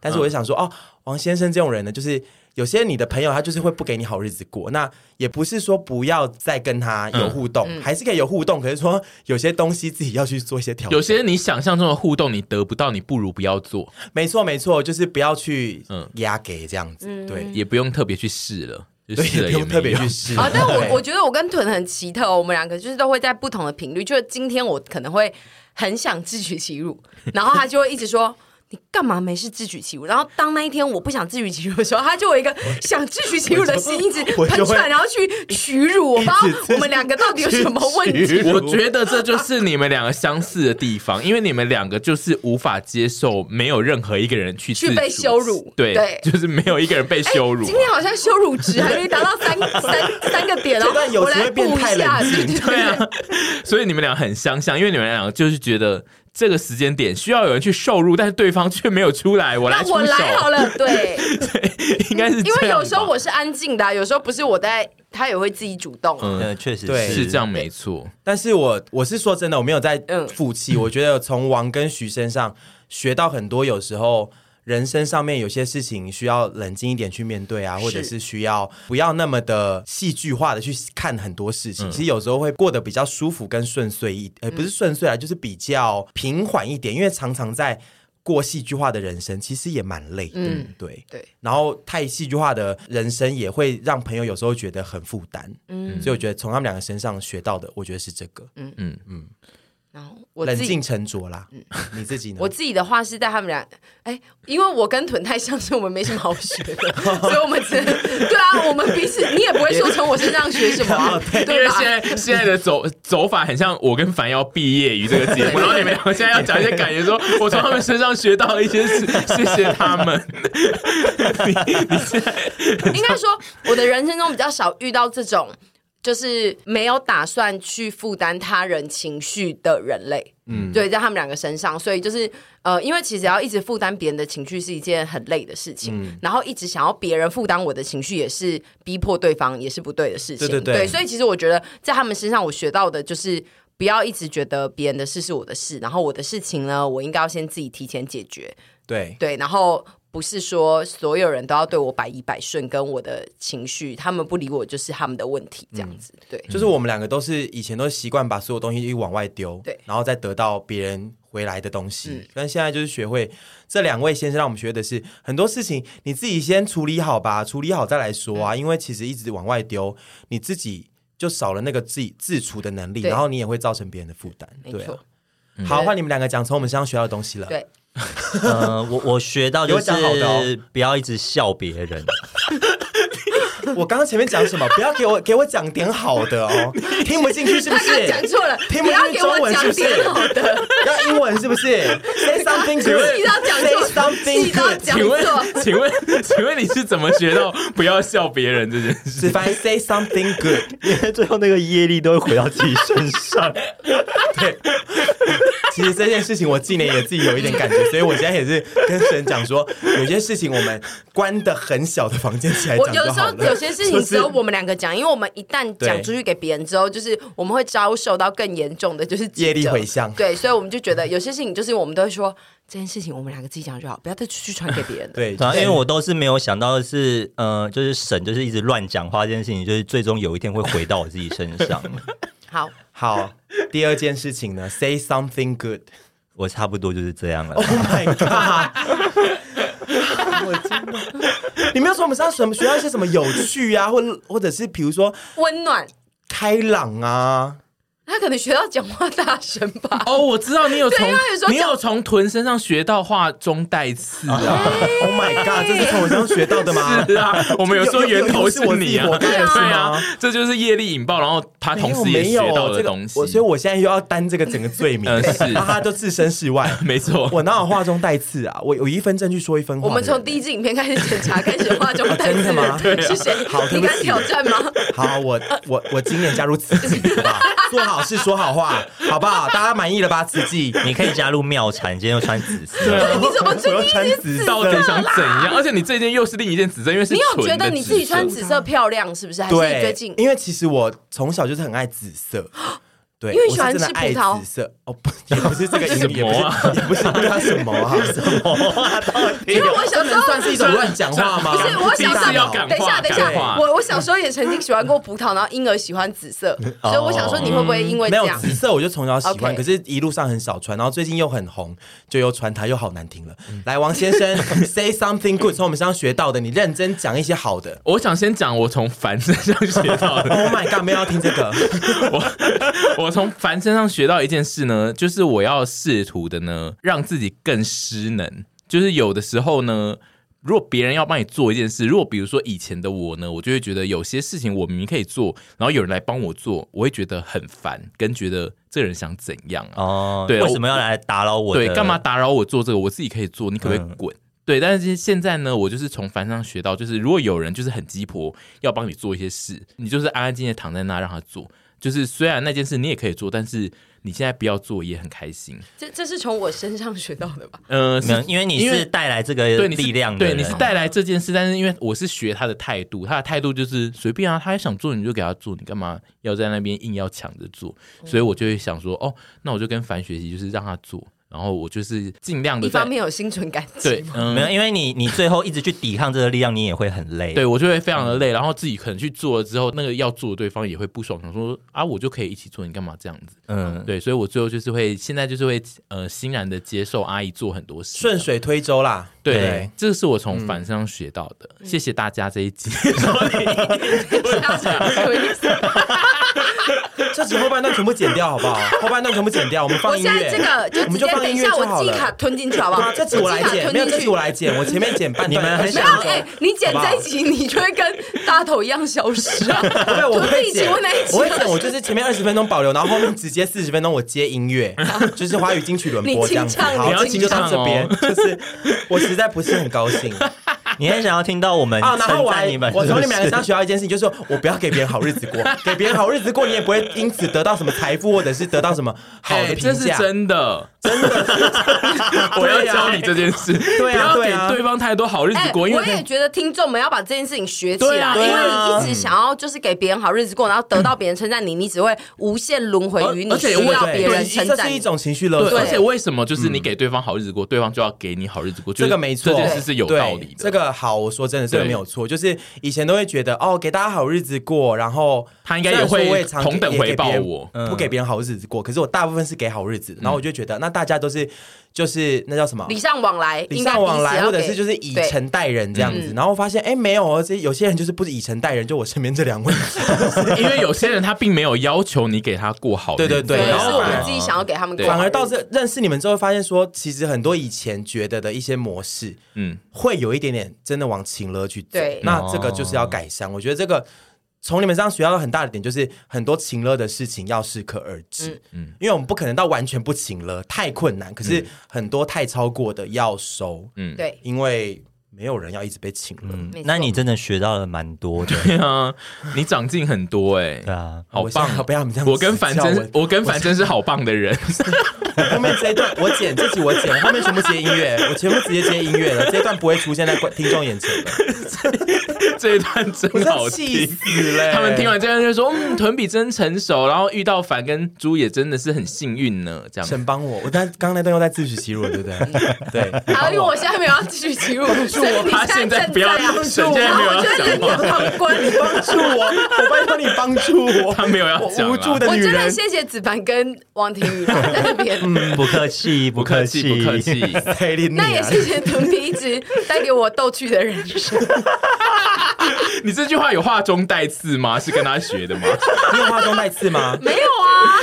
但是我就想说，哦，王先生这种人呢，就是有些你的朋友他就是会不给你好日子过，那也不是说不要再跟他有互动，嗯、还是可以有互动，可是说有些东西自己要去做一些调整。有些你想象中的互动你得不到，你不如不要做。没错，没错，就是不要去嗯。压给这样子，嗯、对，也不用特别去试了。对，也不用特别去试啊。但我我觉得我跟屯很奇特，我们两个就是都会在不同的频率。就是今天我可能会很想自取其辱，然后他就会一直说。你干嘛没事自取其辱？然后当那一天我不想自取其辱的时候，他就有一个想自取其辱的心一直喷出来，然后去取辱我。不知道我们两个到底有什么问题？我觉得这就是你们两个相似的地方，因为你们两个就是无法接受没有任何一个人去去被羞辱，对，对就是没有一个人被羞辱。今天好像羞辱值还没达到三三 三个点哦，我来补一下。对啊，所以你们俩很相像，因为你们两个就是觉得。这个时间点需要有人去受辱，但是对方却没有出来，我来出手。我来好了，对对，应该是。因为有时候我是安静的、啊，有时候不是我在，他也会自己主动。嗯，确实对是这样，没错。但是我我是说真的，我没有在负气。嗯、我觉得从王跟徐身上学到很多，有时候。人生上面有些事情需要冷静一点去面对啊，或者是需要不要那么的戏剧化的去看很多事情。嗯、其实有时候会过得比较舒服跟顺遂一，呃，不是顺遂啊，就是比较平缓一点。因为常常在过戏剧化的人生，其实也蛮累的，嗯、对对。然后太戏剧化的人生也会让朋友有时候觉得很负担，嗯。所以我觉得从他们两个身上学到的，我觉得是这个，嗯嗯嗯。嗯然后我冷静沉着啦，嗯，你自己呢？我自己的话是在他们俩，哎，因为我跟屯太像是我们没什么好学的，所以我们只能对啊，我们彼此你也不会说从我身上学什么啊，对，因为现在现在的走走法很像我跟凡要毕业于这个节目，然后你们现在要讲一些感觉，说我从他们身上学到了一些事，谢谢他们。你你现在应该说我的人生中比较少遇到这种。就是没有打算去负担他人情绪的人类，嗯，对，在他们两个身上，所以就是呃，因为其实要一直负担别人的情绪是一件很累的事情，嗯，然后一直想要别人负担我的情绪，也是逼迫对方，也是不对的事情，对对对，对，所以其实我觉得在他们身上，我学到的就是不要一直觉得别人的事是我的事，然后我的事情呢，我应该要先自己提前解决，对。对，然后。不是说所有人都要对我百依百顺，跟我的情绪，他们不理我就是他们的问题，这样子。嗯、对，就是我们两个都是以前都习惯把所有东西一往外丢，对，然后再得到别人回来的东西。嗯、但现在就是学会，这两位先生让我们学的是很多事情，你自己先处理好吧，处理好再来说啊。嗯、因为其实一直往外丢，你自己就少了那个自己自处的能力，然后你也会造成别人的负担。对、好，换你们两个讲从我们身上学到的东西了。对。呃，我我学到就是不要一直笑别人。我刚刚前面讲什么？不要给我给我讲点好的哦，听不进去是不是？讲错了，听不进去中文是不是？要英文是不是？Say something good，要讲 Say something good。请问，请问，请问你是怎么学到 不要笑别人这件事？反正 Say something good，因为最后那个业力都会回到自己身上。对，其实这件事情我今年也自己有一点感觉，所以我现在也是跟神讲说，有些事情我们关的很小的房间起来讲就好了。我有些事情只有我们两个讲，因为我们一旦讲出去给别人之后，就是我们会遭受到更严重的就是业力回向。对，所以我们就觉得有些事情就是我们都会说这件事情我们两个自己讲就好，不要再出去传给别人。对，然后因为我都是没有想到的是，呃，就是神就是一直乱讲话这件事情，就是最终有一天会回到我自己身上。好好，第二件事情呢，Say something good，我差不多就是这样了。Oh my god！的，你没有说我们上什么学到一些什么有趣啊，或者或者是比如说温暖、开朗啊。他可能学到讲话大声吧？哦，我知道你有从你有从豚身上学到话中带刺啊！Oh my god，这是从我身上学到的吗？是啊，我们有说源头是你啊，对啊，这就是业力引爆，然后他同时也学到的东西。所以我现在又要担这个整个罪名，是，他都置身事外，没错。我哪有话中带刺啊？我有一分证据说一分话。我们从第一支影片开始检查，开始话中带刺，真的吗？谢谢。好，你敢挑战吗？好，我我我今年加入慈济，好吧？做好事，说好话。好不好？大家满意了吧？慈济，你可以加入妙禅。今天又穿紫色，对，你怎么最近穿紫色？到底想怎样？而且你这件又是另一件紫色，因为是你有觉得你自己穿紫色漂亮，是不是？还是你最近？因为其实我从小就是很爱紫色。对，因为喜欢吃葡萄。紫色哦，不，也不是这个意思，也不是，也不是对他什么啊，什么？因为我小时候算是一种乱讲话吗？不是，我小时候，等一下，等一下，我我小时候也曾经喜欢过葡萄，然后因而喜欢紫色，所以我想说你会不会因为这样？没有紫色，我就从小喜欢，可是一路上很少穿，然后最近又很红，就又穿它，又好难听了。来，王先生，say something good，从我们身上学到的，你认真讲一些好的。我想先讲我从凡身上学到的。Oh my god，没有要听这个，我。我从凡身上学到一件事呢，就是我要试图的呢，让自己更失能。就是有的时候呢，如果别人要帮你做一件事，如果比如说以前的我呢，我就会觉得有些事情我明明可以做，然后有人来帮我做，我会觉得很烦，跟觉得这个人想怎样啊？哦，对，为什么要来打扰我？对，干嘛打扰我做这个？我自己可以做，你可不可以滚？嗯、对，但是现在呢，我就是从凡上学到，就是如果有人就是很鸡婆要帮你做一些事，你就是安安静静躺在那让他做。就是虽然那件事你也可以做，但是你现在不要做也很开心。这这是从我身上学到的吧？呃，没有，因为你是带来这个力量的，对，你是带来这件事，但是因为我是学他的态度，他的态度就是随便啊，他还想做你就给他做，你干嘛要在那边硬要抢着做？所以我就会想说，哦，那我就跟凡学习，就是让他做。然后我就是尽量的，一方面有心存感激，对，嗯，没有，因为你你最后一直去抵抗这个力量，你也会很累，对我就会非常的累，然后自己可能去做了之后，那个要做的对方也会不爽，想说啊，我就可以一起做，你干嘛这样子？嗯，对，所以我最后就是会现在就是会呃欣然的接受阿姨做很多事，顺水推舟啦，对，这个是我从反身上学到的，谢谢大家这一集。这集后半段全部剪掉好不好？后半段全部剪掉，我们放音乐。我现在这个就直接等一下，我记卡吞进去好不好？这集我来剪，没有这集我来剪，我前面剪半段。你们很想哎，你剪这一集，你就会跟大头一样消失啊！对，我会剪，我会剪，我就是前面二十分钟保留，然后后面直接四十分钟我接音乐，就是华语金曲轮播这样子。好，请就到这边，就是我实在不是很高兴。你很想要听到我们啊？然后我我从你们两个身上学到一件事情，就是说我不要给别人好日子过，给别人好日子过，你也不会因此得到什么财富，或者是得到什么好的评价。这是真的，真的，我要教你这件事，不要给对方太多好日子过。因为我也觉得听众们要把这件事情学起来，因为你一直想要就是给别人好日子过，然后得到别人称赞你，你只会无限轮回于你需要别人称赞。这是一种情绪勒索。而且为什么就是你给对方好日子过，对方就要给你好日子过？这个没错，这件事是有道理的。这个好，我说真的，这个没有错。就是以前都会觉得哦，给大家好日子过，然后他应该也会同等回报我，不给别人好日子过。可是我大部分是给好日子，然后我就觉得那。大家都是。就是那叫什么？礼尚往来，礼尚往来，或者是就是以诚待人这样子。然后发现，哎，没有，这有些人就是不是以诚待人，就我身边这两位，因为有些人他并没有要求你给他过好，对对对，然后是我们自己想要给他们过。反而到这认识你们之后，发现说，其实很多以前觉得的一些模式，嗯，会有一点点真的往情了去走。对，那这个就是要改善。我觉得这个。从你们身上学到的很大的点就是很多情乐的事情要适可而止，嗯，因为我们不可能到完全不情乐，太困难。可是很多太超过的要收，嗯，对，因为没有人要一直被请了。嗯，那你真的学到了蛮多的，对啊，你长进很多哎，对啊，好棒，不要你这样。我跟樊真，我跟樊真是好棒的人。后面这一段我剪，这集我剪，后面全部接音乐，我全部直接接音乐了，这一段不会出现在观听众眼前的。这一段真好听，他们听完这段就说：“嗯，屯比真成熟，然后遇到樊跟猪也真的是很幸运呢。”这样，神帮我，我刚刚那段又在自取其辱，对不对？对。好，因为我现在没有要自取其辱，我。他现在不要帮助我，现在没有要讲话。你帮助我，我拜托你帮助我。他没有要讲。无助的女人。我真的谢谢子凡跟王庭宇在那边。嗯，不客气，不客气，不客气。那也谢谢屯比一直带给我逗趣的人生。你这句话有话中带刺吗？是跟他学的吗？你有话中带刺吗？没有啊。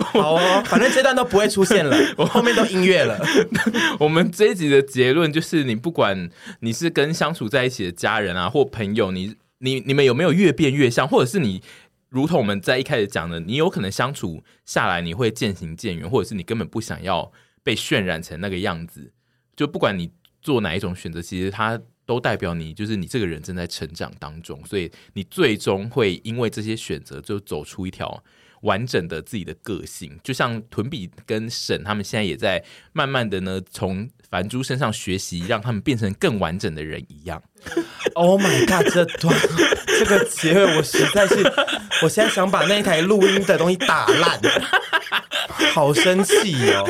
好哦，反正这段都不会出现了，我后面都音乐了。我们这一集的结论就是，你不管你是跟相处在一起的家人啊，或朋友，你你你们有没有越变越像，或者是你如同我们在一开始讲的，你有可能相处下来你会渐行渐远，或者是你根本不想要被渲染成那个样子。就不管你做哪一种选择，其实它。都代表你就是你这个人正在成长当中，所以你最终会因为这些选择就走出一条完整的自己的个性。就像屯比跟沈他们现在也在慢慢的呢从凡珠身上学习，让他们变成更完整的人一样。Oh my god！这段这个结尾我实在是，我现在想把那一台录音的东西打烂。好生气哦！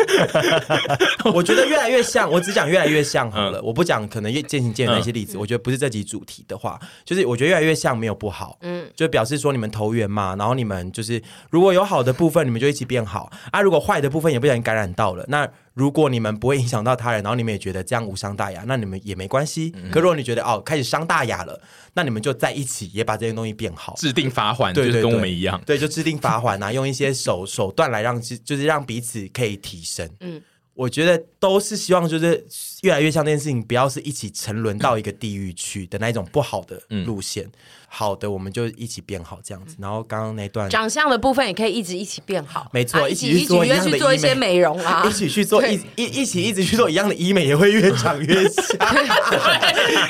我觉得越来越像，我只讲越来越像好了，嗯、我不讲可能越渐行渐远那些例子。嗯、我觉得不是这集主题的话，就是我觉得越来越像没有不好，嗯，就表示说你们投缘嘛，然后你们就是如果有好的部分，你们就一起变好啊；如果坏的部分也不小心感染到了，那。如果你们不会影响到他人，然后你们也觉得这样无伤大雅，那你们也没关系。嗯、可如果你觉得哦开始伤大雅了，那你们就在一起也把这些东西变好，制定罚锾，对，对，对，就跟我们一样，对，就制定罚锾啊，用一些手手段来让就是让彼此可以提升。嗯，我觉得都是希望就是越来越像这件事情，不要是一起沉沦到一个地狱去的那一种不好的路线。嗯好的，我们就一起变好这样子。然后刚刚那段长相的部分也可以一直一起变好，没错，一起一起约去做一些美容啊，一起去做一一一起一直去做一样的医美，也会越长越像。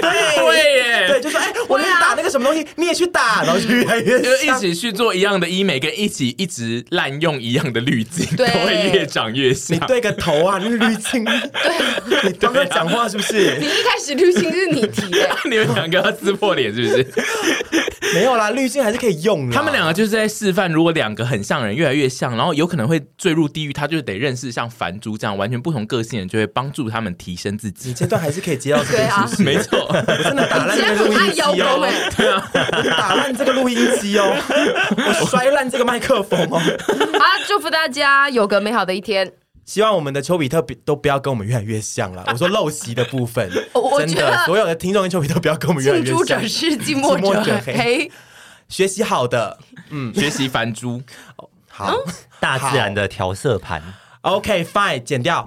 对耶，对，就说哎，我给你打那个什么东西，你也去打，然后就越来越就一起去做一样的医美，跟一起一直滥用一样的滤镜，都会越长越像。你对个头啊，那个滤镜，对，你刚刚讲话是不是？你一开始滤镜是你提的，你们两个要撕破脸是不是？没有啦，滤镜还是可以用的。他们两个就是在示范，如果两个很像人越来越像，然后有可能会坠入地狱，他就得认识像凡珠这样完全不同个性的人，就会帮助他们提升自己。你这段还是可以接到这个，对啊，没错，我真的打烂这个录音机哦，对啊，打烂这个录音机哦，我摔烂这个麦克风哦。好，祝福大家有个美好的一天。希望我们的丘比特都不要跟我们越来越像了。我说陋习的部分，真的，所有的听众跟丘比特不要跟我们越来越像。近朱者赤，近墨者黑。学习好的，嗯，学习凡珠，好，大自然的调色盘。OK，fine，剪掉。